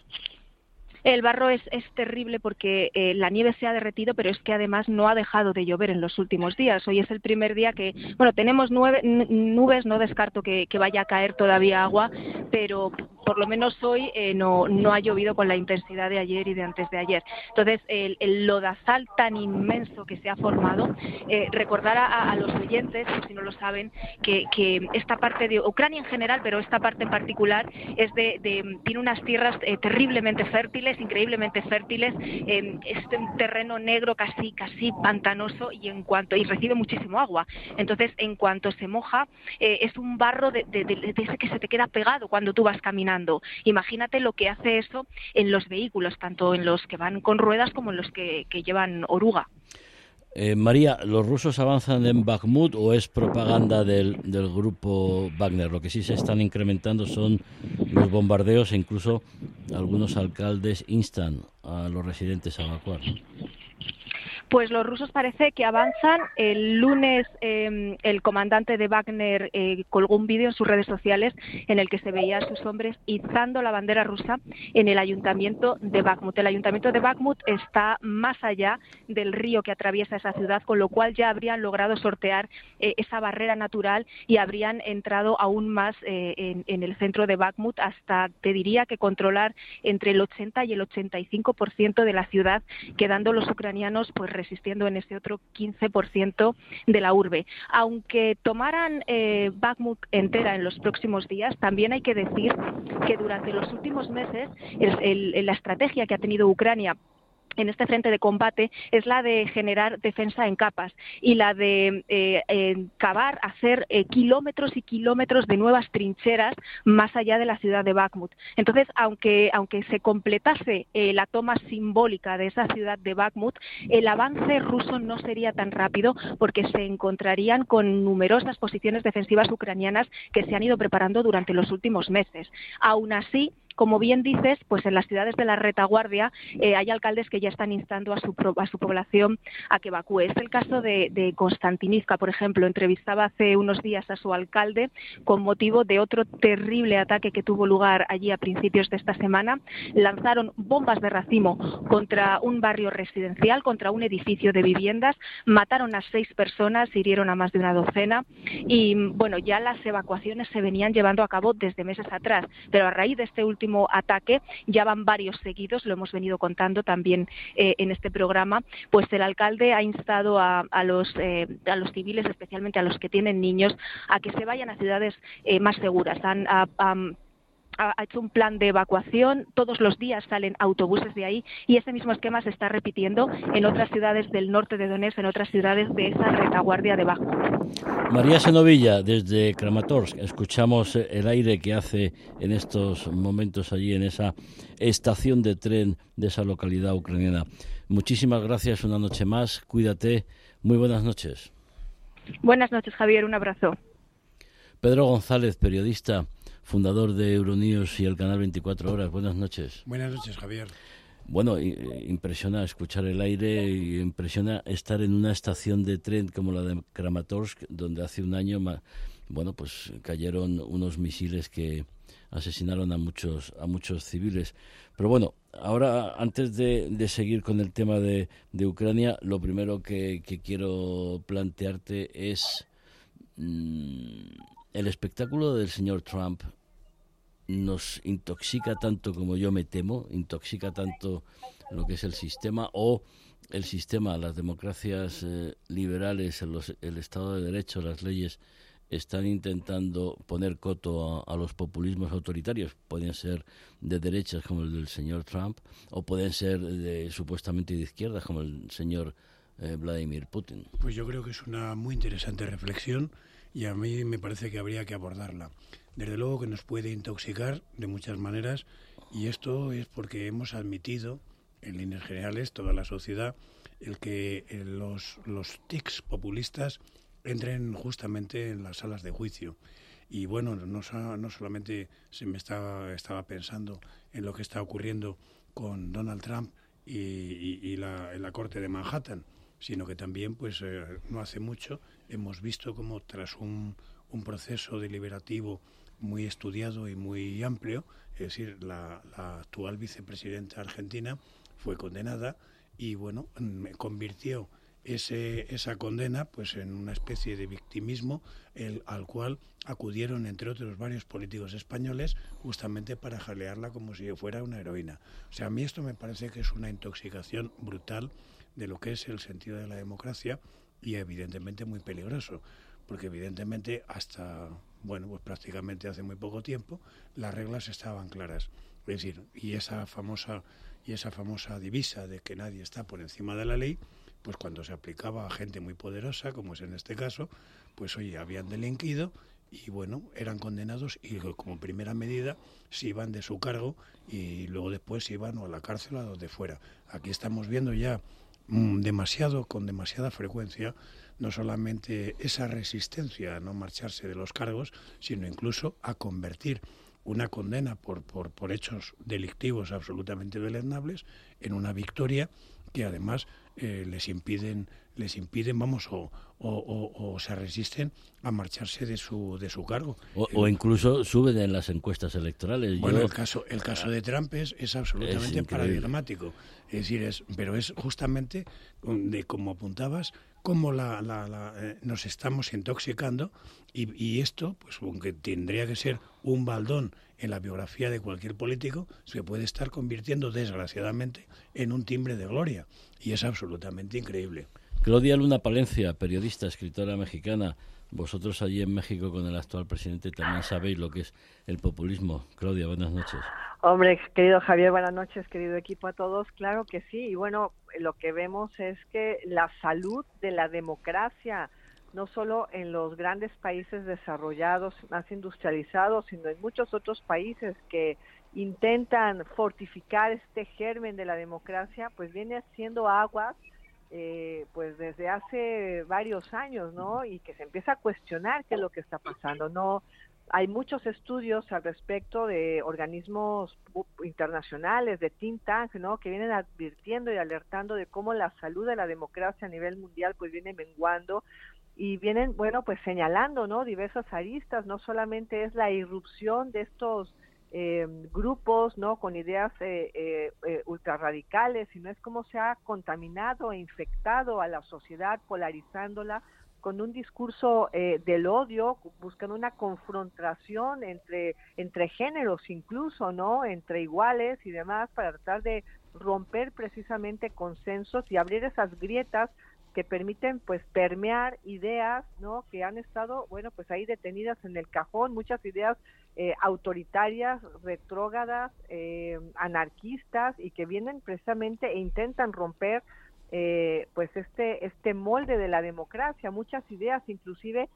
El barro es, terrible porque eh, la nieve se ha derretido, pero es que además no ha dejado de llover en los últimos días. Hoy es el primer día que, bueno, tenemos nubes, no descarto que, vaya a caer todavía agua, pero por lo menos hoy eh, no, ha llovido con la intensidad de ayer y de antes de ayer. Entonces, el, lodazal tan inmenso que se ha formado, eh, recordar a, los oyentes, si no lo saben, que, esta parte de Ucrania en general, pero esta parte en particular, es de, tiene unas tierras eh, terriblemente fértiles, increíblemente fértiles, es un terreno negro casi, casi pantanoso y en cuanto y recibe muchísimo agua. Entonces, en cuanto se moja, es un barro de ese que se te queda pegado cuando tú vas caminando Imagínate lo que hace eso en los vehículos, tanto en los que van con ruedas como en los que, llevan oruga. Eh, María, ¿los rusos avanzan en Bakhmut o es propaganda del, del, grupo Wagner? Lo que sí se están incrementando son los bombardeos e incluso algunos alcaldes instan a los residentes a evacuar. Pues los rusos parece que avanzan. El lunes em, el comandante de Wagner eh, colgó un vídeo en sus redes sociales en el que se veía a sus hombres izando la bandera rusa en el ayuntamiento de Bakhmut. El ayuntamiento de Bakhmut está más allá del río que atraviesa esa ciudad, con lo cual ya habrían logrado sortear eh, esa barrera natural y habrían entrado aún más eh, en, en, el centro de Bakhmut hasta, te diría, que controlar entre el 80 y el 85% de la ciudad, quedando los ucranianos pues resistiendo en ese otro 15% de la urbe. Aunque tomaran eh, Bakhmut entera en los próximos días, también hay que decir que durante los últimos meses la estrategia que ha tenido Ucrania en este frente de combate es la de generar defensa en capas y la de eh, cavar, hacer eh, kilómetros y kilómetros de nuevas trincheras más allá de la ciudad de Bakhmut. Entonces, aunque, aunque se completase eh, la toma simbólica de esa ciudad de Bakhmut, el avance ruso no sería tan rápido porque se encontrarían con numerosas posiciones defensivas ucranianas que se han ido preparando durante los últimos meses. Aún así, como bien dices, pues en las ciudades de la retaguardia eh, hay alcaldes que ya están instando a su, a su población a que evacúe. Es el caso de, de Konstantinivka, por ejemplo. Entrevistaba hace unos días a su alcalde con motivo de otro terrible ataque que tuvo lugar allí a principios de esta semana. Lanzaron bombas de racimo contra un barrio residencial, contra un edificio de viviendas, mataron a seis personas, hirieron a más de una docena y bueno, ya las evacuaciones se venían llevando a cabo desde meses atrás, pero a raíz de este último ataque, ya van varios seguidos, lo hemos venido contando también eh, en este programa, pues el alcalde ha instado a, los, eh, a los civiles, especialmente a los que tienen niños, a que se vayan a ciudades eh, más seguras. Han, ha hecho un plan de evacuación, todos los días salen autobuses de ahí y ese mismo esquema se está repitiendo en otras ciudades del norte de Donetsk, en otras ciudades de esa retaguardia debajo. María Senovilla, desde Kramatorsk, escuchamos el aire que hace en estos momentos allí en esa estación de tren de esa localidad ucraniana. Muchísimas gracias una noche más, cuídate, muy buenas noches. Buenas noches, Javier, un abrazo. Pedro González, periodista fundador de Euronews y el canal 24 Horas. Buenas noches. Buenas noches, Javier. Bueno, eh, impresiona escuchar el aire y impresiona estar en una estación de tren como la de Kramatorsk, donde hace un año, bueno, pues cayeron unos misiles que asesinaron a muchos a muchos civiles. Pero bueno, ahora antes de, seguir con el tema de, Ucrania, lo primero que, quiero plantearte es mm, el espectáculo del señor Trump nos intoxica tanto como yo me temo, intoxica tanto lo que es el sistema o el sistema, las democracias eh, liberales, el, Estado de Derecho, las leyes están intentando poner coto a, los populismos autoritarios. Pueden ser de derechas como el del señor Trump o pueden ser de, supuestamente de izquierda como el señor eh, Vladimir Putin. Pues yo creo que es una muy interesante reflexión y a mí me parece que habría que abordarla desde luego que nos puede intoxicar de muchas maneras y esto es porque hemos admitido, en líneas generales, toda la sociedad, el que eh, los, los tics populistas entren justamente en las salas de juicio. Y bueno, no, no solamente se me estaba, estaba pensando en lo que está ocurriendo con Donald Trump y, la, en la corte de Manhattan, sino que también, pues eh, no hace mucho, hemos visto como tras un, un proceso deliberativo muy estudiado y muy amplio. Es decir, la, actual vicepresidenta argentina fue condenada y bueno, convirtió ese, esa condena pues en una especie de victimismo el, al cual acudieron entre otros varios políticos españoles justamente para jalearla como si fuera una heroína. O sea, a mí esto me parece que es una intoxicación brutal de lo que es el sentido de la democracia y evidentemente muy peligroso, porque evidentemente hasta, bueno, pues prácticamente hace muy poco tiempo las reglas estaban claras. Es decir, y esa famosa y esa famosa divisa de que nadie está por encima de la ley, pues cuando se aplicaba a gente muy poderosa, como es en este caso, pues oye, habían delinquido y bueno, eran condenados y como primera medida se iban de su cargo y luego después se iban a la cárcel o a donde fuera. Aquí estamos viendo ya mm, demasiado, con demasiada frecuencia, no solamente esa resistencia a no marcharse de los cargos, sino incluso a convertir una condena por, por, por hechos delictivos absolutamente deleznables en una victoria que además eh, les impiden les impiden vamos o, o, o, se resisten a marcharse de su de su cargo. O, incluso suben en las encuestas electorales. Bueno el caso el caso de Trump es, es absolutamente paradigmático. Es decir es pero es justamente de como apuntabas cómo la, eh, nos estamos intoxicando y, y, esto, pues aunque tendría que ser un baldón en la biografía de cualquier político, se puede estar convirtiendo desgraciadamente en un timbre de gloria y es absolutamente increíble. Claudia Luna Palencia, periodista, escritora mexicana, vosotros allí en México con el actual presidente también sabéis lo que es el populismo. Claudia, buenas noches. Hombre, querido Javier, buenas noches, querido equipo a todos. Claro que sí. Y bueno, lo que vemos es que la salud de la democracia, no solo en los grandes países desarrollados, más industrializados, sino en muchos otros países que intentan fortificar este germen de la democracia, pues viene haciendo aguas eh, pues desde hace varios años, ¿no? Y que se empieza a cuestionar qué es lo que está pasando. No, hay muchos estudios al respecto de organismos internacionales, de think tanks, ¿no? Que vienen advirtiendo y alertando de cómo la salud de la democracia a nivel mundial pues viene menguando y vienen, bueno, pues señalando, ¿no? Diversas aristas, no solamente es la irrupción de estos eh, grupos no con ideas eh, eh, eh ultrarradicales, sino es como se ha contaminado e infectado a la sociedad, polarizándola con un discurso eh, del odio, buscando una confrontación entre, entre géneros incluso, ¿no? Entre iguales y demás, para tratar de romper precisamente consensos y abrir esas grietas que permiten pues permear ideas no que han estado bueno pues ahí detenidas en el cajón muchas ideas eh, autoritarias retrógadas eh, anarquistas y que vienen precisamente e intentan romper eh, pues este este molde de la democracia. Muchas ideas inclusive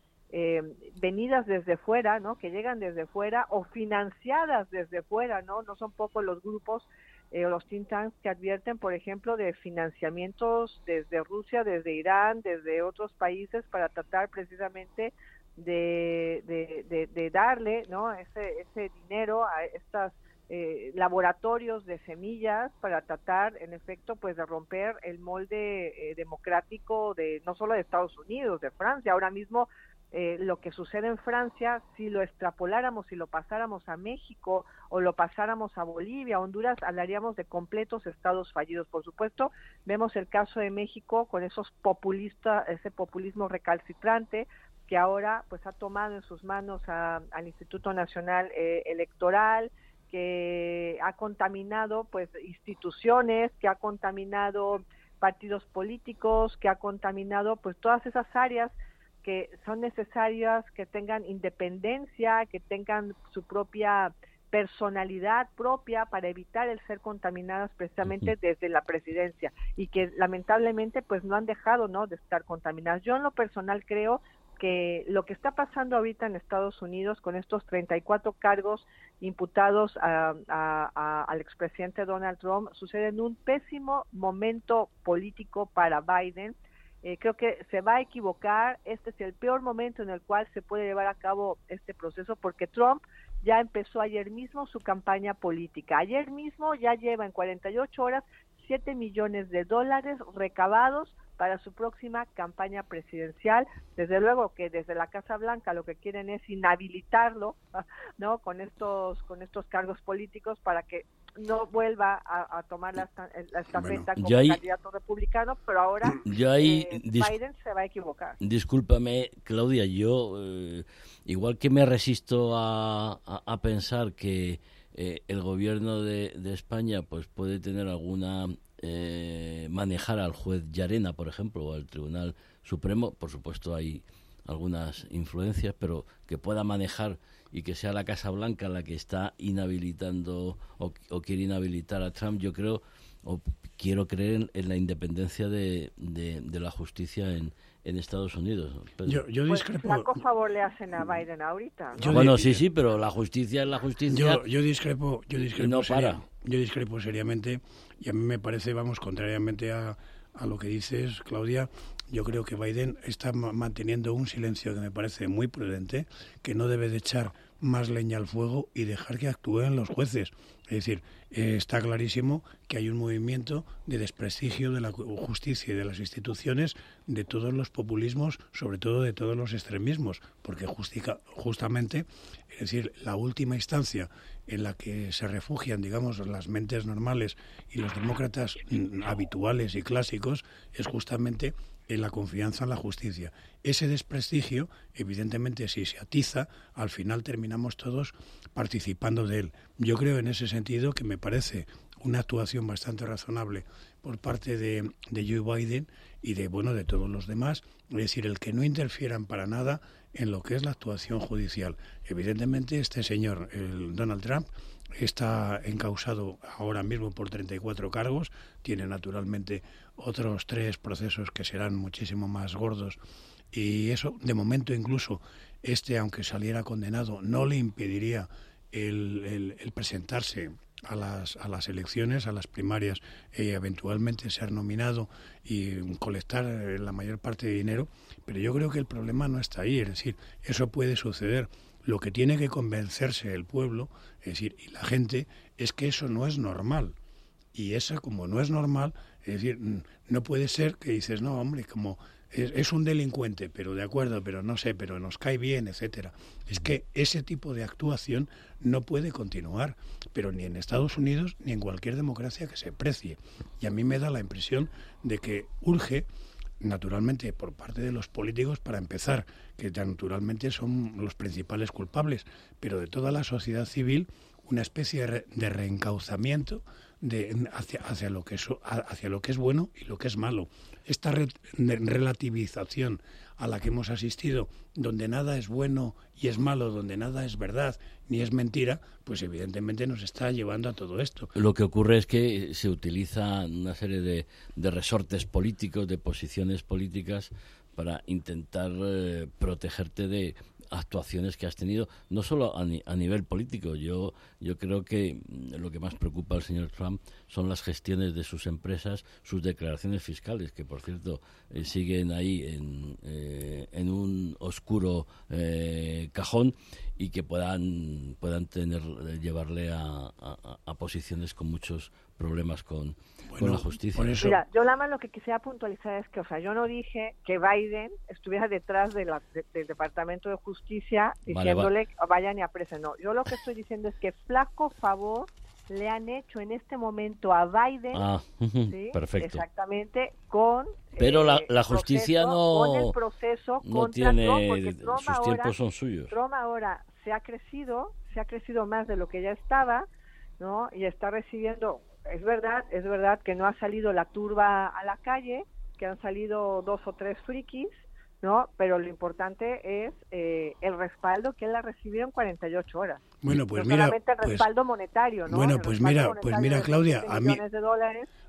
venidas desde fuera no que llegan desde fuera o financiadas desde fuera no no son pocos los grupos eh, los think tanks que advierten, por ejemplo, de financiamientos desde Rusia, desde Irán, desde otros países para tratar precisamente de, de, darle ¿no? ese, ese dinero a estos eh, laboratorios de semillas para tratar, en efecto, pues de romper el molde eh, democrático de no solo de Estados Unidos, de Francia. Ahora mismo eh, lo que sucede en Francia, si lo extrapoláramos, si lo pasáramos a México o lo pasáramos a Bolivia, Honduras, hablaríamos de completos estados fallidos. Por supuesto, vemos el caso de México con esos populistas, ese populismo recalcitrante que ahora pues ha tomado en sus manos al Instituto Nacional eh, Electoral, que ha contaminado pues instituciones, que ha contaminado partidos políticos, que ha contaminado pues todas esas áreas que son necesarias, que tengan independencia, que tengan su propia personalidad propia para evitar el ser contaminadas precisamente desde la presidencia y que lamentablemente pues no han dejado no de estar contaminadas. Yo en lo personal creo que lo que está pasando ahorita en Estados Unidos con estos 34 cargos imputados al expresidente Donald Trump sucede en un pésimo momento político para Biden eh, creo que se va a equivocar. Este es el peor momento en el cual se puede llevar a cabo este proceso porque Trump ya empezó ayer mismo su campaña política. Ayer mismo ya lleva en 48 horas 7 millones de dólares recabados para su próxima campaña presidencial. Desde luego que desde la Casa Blanca lo que quieren es inhabilitarlo, ¿no? Con estos con estos cargos políticos para que no vuelva a, tomar la, estafeta como candidato republicano, pero ahora eh, Biden se va a equivocar. Discúlpame, Claudia, yo eh, igual que me resisto a, pensar que eh, el gobierno de, de, España pues puede tener alguna eh, manejar al juez Yarena, por ejemplo, o al Tribunal Supremo. Por supuesto, hay algunas influencias, pero que pueda manejar y que sea la Casa Blanca la que está inhabilitando o, quiere inhabilitar a Trump, yo creo, o quiero creer en, la independencia de, de, la justicia en, en Estados Unidos. Yo, yo pues, discrepo. favor le hacen a Biden ahorita. bueno, sí, sí, pero la justicia es la justicia. Yo, yo discrepo, yo discrepo. no para. Yo discrepo seriamente y a mí me parece, vamos, contrariamente a, a lo que dices, Claudia, yo creo que Biden está manteniendo un silencio que me parece muy prudente, que no debe de echar más leña al fuego y dejar que actúen los jueces. Es decir, eh, está clarísimo que hay un movimiento de desprestigio de la justicia y de las instituciones, de todos los populismos, sobre todo de todos los extremismos, porque justamente, es decir, la última instancia en la que se refugian, digamos, las mentes normales y los demócratas mm, habituales y clásicos es justamente en la confianza en la justicia. Ese desprestigio, evidentemente, si se atiza, al final terminamos todos participando de él. Yo creo en ese sentido que me parece una actuación bastante razonable por parte de, Joe Biden y de bueno de todos los demás, es decir, el que no interfieran para nada en lo que es la actuación judicial. Evidentemente, este señor, el Donald Trump, está encausado ahora mismo por 34 cargos, tiene naturalmente otros tres procesos que serán muchísimo más gordos y eso, de momento incluso, este, aunque saliera condenado, no le impediría el, el, presentarse a las, a las elecciones, a las primarias y eventualmente ser nominado y colectar la mayor parte de dinero, pero yo creo que el problema no está ahí, es decir, eso puede suceder. Lo que tiene que convencerse el pueblo, es decir, y la gente, es que eso no es normal. Y eso, como no es normal, es decir, no puede ser que dices, no, hombre, como es, un delincuente, pero de acuerdo, pero no sé, pero nos cae bien, etcétera. Es que ese tipo de actuación no puede continuar, pero ni en Estados Unidos ni en cualquier democracia que se precie. Y a mí me da la impresión de que urge naturalmente por parte de los políticos para empezar, que naturalmente son los principales culpables, pero de toda la sociedad civil una especie de reencauzamiento de, hacia, hacia, lo que es, hacia lo que es bueno y lo que es malo. Esta relativización a la que hemos asistido, donde nada es bueno y es malo, donde nada es verdad ni es mentira, pues evidentemente nos está llevando a todo esto. Lo que ocurre es que se utiliza una serie de, de resortes políticos, de posiciones políticas para intentar eh, protegerte de, actuaciones que has tenido, no solo a, a, nivel político. Yo, yo creo que lo que más preocupa al señor Trump son las gestiones de sus empresas, sus declaraciones fiscales, que por cierto eh, siguen ahí en, eh, en un oscuro eh, cajón y que puedan, puedan tener, llevarle a, a posiciones con muchos problemas con, la justicia. Mira, yo nada más lo que quisiera puntualizar es que, o sea, yo no dije que Biden estuviera detrás de la, del Departamento de Justicia diciéndole vayan y apresen. No, yo lo que estoy diciendo es que flaco favor le han hecho en este momento a Biden. Ah, perfecto. Exactamente, con. Pero la, eh, justicia no. Con el proceso no tiene. sus tiempos son suyos. Trump ahora se ha crecido, se ha crecido más de lo que ya estaba, ¿no? Y está recibiendo es verdad, es verdad que no ha salido la turba a la calle, que han salido dos o tres frikis, ¿no? Pero lo importante es eh, el respaldo que él ha recibido en 48 horas. Bueno, pues mira, el pues respaldo monetario, ¿no? Bueno, pues mira, pues mira, Claudia, a mí,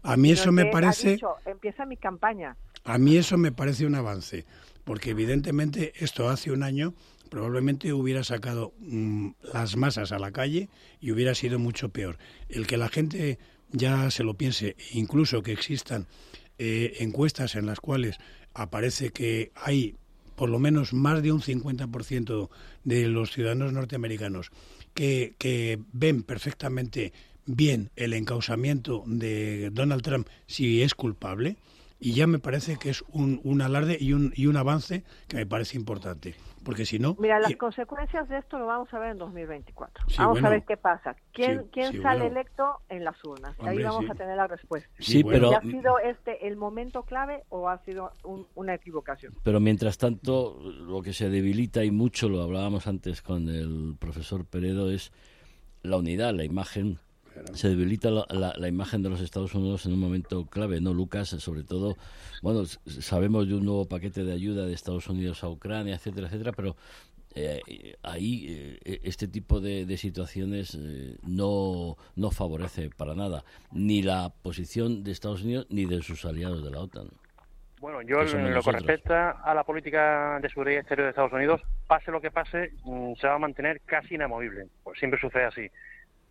a mí eso me parece. empieza mi campaña. A mí eso me parece un avance, porque evidentemente esto hace un año probablemente hubiera sacado mm, las masas a la calle y hubiera sido mucho peor. El que la gente ya se lo piense, incluso que existan eh, encuestas en las cuales aparece que hay por lo menos más de un 50% de los ciudadanos norteamericanos que, que ven perfectamente bien el encausamiento de Donald Trump si es culpable, y ya me parece que es un, un alarde y un, y un avance que me parece importante. Porque si no... Mira, las consecuencias de esto lo vamos a ver en 2024. vamos a ver qué pasa. ¿Quién, quién sale electo en las urnas? Ahí vamos a tener la respuesta. Sí, pero... ¿Ha sido este el momento clave o ha sido una equivocación? Pero mientras tanto, lo que se debilita y mucho, lo hablábamos antes con el profesor Peredo, es la unidad, la imagen se debilita la, la, imagen de los Estados Unidos en un momento clave, ¿no, Lucas? Sobre todo, bueno, sabemos de un nuevo paquete de ayuda de Estados Unidos a Ucrania, etcétera, etcétera, pero eh, ahí eh, este tipo de, situaciones eh, no, no favorece para nada ni la posición de Estados Unidos ni de sus aliados de la OTAN. Bueno, yo en lo que respecta a la política de seguridad exterior de Estados Unidos, pase lo que pase, mm, se va a mantener casi inamovible. Pues siempre sucede así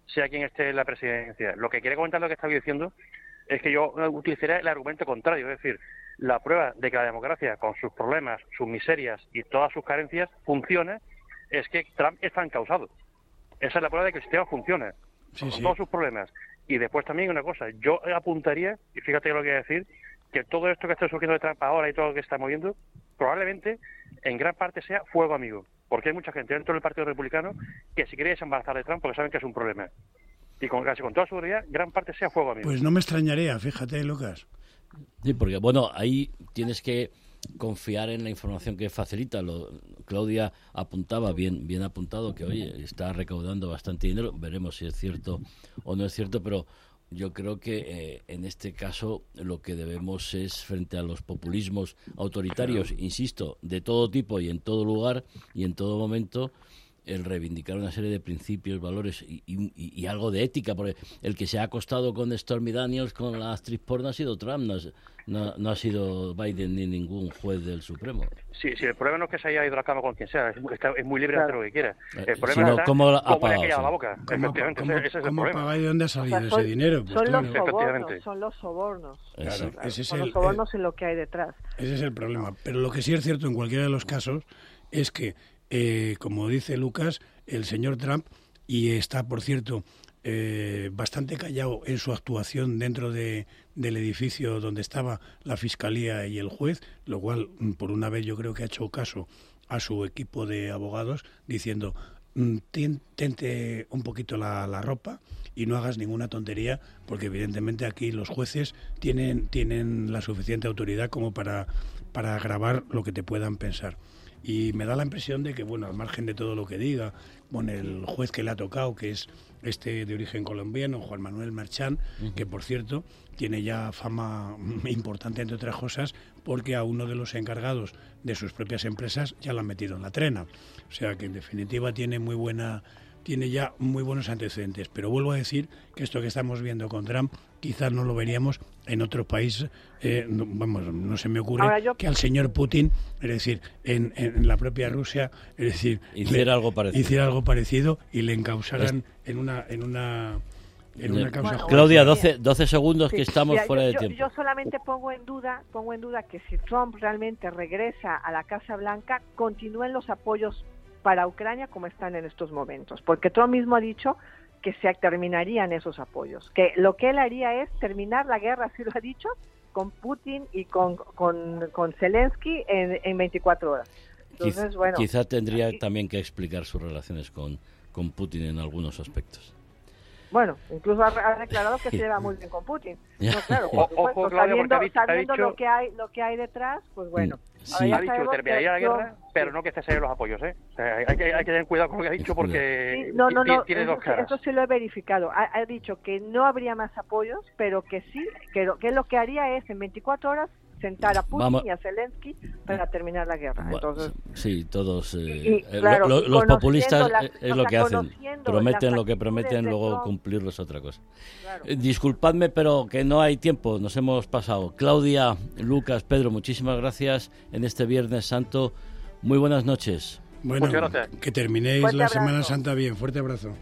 sea quien esté en la presidencia. Lo que quiere comentar lo que estaba diciendo es que yo utilizaría el argumento contrario, es decir, la prueba de que la democracia, con sus problemas, sus miserias y todas sus carencias, funcione, es que Trump está encausado. Esa es la prueba de que el sistema funciona, con todos sus problemas. Y después también una cosa, yo apuntaría, y fíjate lo que voy a decir, que todo esto que está surgiendo de Trump ahora y todo lo que está moviendo, probablemente en gran parte sea fuego amigo porque hay mucha gente dentro del Partido Republicano que se quiere desembarazar de Trump porque saben que es un problema. Y con, casi con toda seguridad, gran parte sea fuego amigo. Pues no me extrañaría, fíjate, Lucas. Sí, porque bueno, ahí tienes que confiar en la información que facilita. Lo, Claudia apuntaba, bien, bien apuntado, que oye, está recaudando bastante dinero. Veremos si es cierto o no es cierto, pero yo creo que eh, en este caso lo que debemos es, frente a los populismos autoritarios, insisto, de todo tipo y en todo lugar y en todo momento, el reivindicar una serie de principios, valores y, algo de ética, porque el que se ha acostado con Stormy Daniels, con la actriz porno, ha sido Trump, no, no, ha sido Biden ni ningún juez del Supremo. Sí, sí, el problema no es que se haya ido a la cama con quien sea, es, muy libre de hacer lo que quiera. Eh, el problema es cómo ha pagado, la boca. ¿Cómo, cómo, ese, es el problema. ¿Y dónde ha salido ese dinero? Pues son, los sobornos, son los sobornos. son los sobornos en lo que hay detrás. Ese es el problema. Pero lo que sí es cierto en cualquiera de los casos es que eh, como dice Lucas, el señor Trump, y está, por cierto, eh, bastante callado en su actuación dentro de, del edificio donde estaba la fiscalía y el juez, lo cual, mm, por una vez, yo creo que ha hecho caso a su equipo de abogados diciendo mm, tente un poquito la, ropa y no hagas ninguna tontería porque evidentemente aquí los jueces tienen, tienen la suficiente autoridad como para, para grabar lo que te puedan pensar y me da la impresión de que, bueno, al margen de todo lo que diga, con el juez que le ha tocado, que es este de origen colombiano, Juan Manuel Marchán, que por cierto tiene ya fama importante, entre otras cosas, porque a uno de los encargados de sus propias empresas ya lo han metido en la trena. O sea que en definitiva tiene muy buena tiene ya muy buenos antecedentes. Pero vuelvo a decir que esto que estamos viendo con Trump quizás no lo veríamos en otro país. Eh, no, vamos, no se me ocurre que al señor Putin, es decir, en, en, la propia Rusia, es decir, hiciera algo parecido, hiciera algo parecido y le encausaran en una en una en una causa Claudia, 12, 12 segundos que estamos fuera de tiempo. Yo solamente pongo en duda, pongo en duda que si Trump realmente regresa a la Casa Blanca, continúen los apoyos para Ucrania como están en estos momentos, porque Trump mismo ha dicho que se terminarían esos apoyos, que lo que él haría es terminar la guerra, así lo ha dicho, con Putin y con, con, Zelensky en, en 24 horas. Entonces, bueno, quizá tendría también que explicar sus relaciones con, con Putin en algunos aspectos. Bueno, incluso ha, declarado que se lleva muy bien con Putin. No, claro, sabiendo, lo que hay lo que hay detrás, pues bueno. Sí. Ha dicho que terminaría la guerra, pero no que esté los apoyos, ¿eh? hay, que, hay que tener cuidado con lo que ha dicho porque no, no, no, tiene eso, dos caras. Eso sí lo he verificado. Ha, dicho que no habría más apoyos, pero que sí, que, que lo que haría es en 24 horas sentar a Putin y a Zelensky para terminar la guerra. Entonces, sí, todos eh, eh, los populistas eh, es lo que hacen, prometen lo que prometen, luego cumplirlo es otra cosa. disculpadme, pero que no hay tiempo, nos hemos pasado. Claudia, Lucas, Pedro, muchísimas gracias en este Viernes Santo. Muy buenas noches. Bueno, que terminéis la Semana Santa bien. Fuerte abrazo.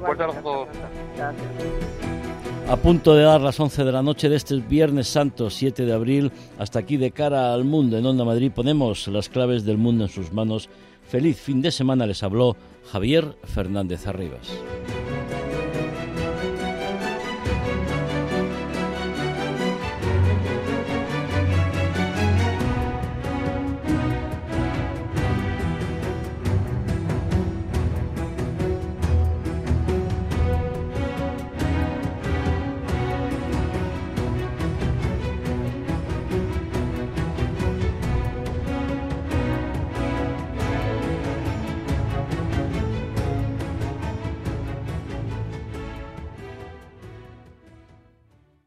Fuerte abrazo. Gracias. A punto de dar las 11 de la noche de este Viernes Santo, 7 de abril, hasta aquí de cara al mundo en Onda Madrid ponemos las claves del mundo en sus manos. Feliz fin de semana les habló Javier Fernández Arribas.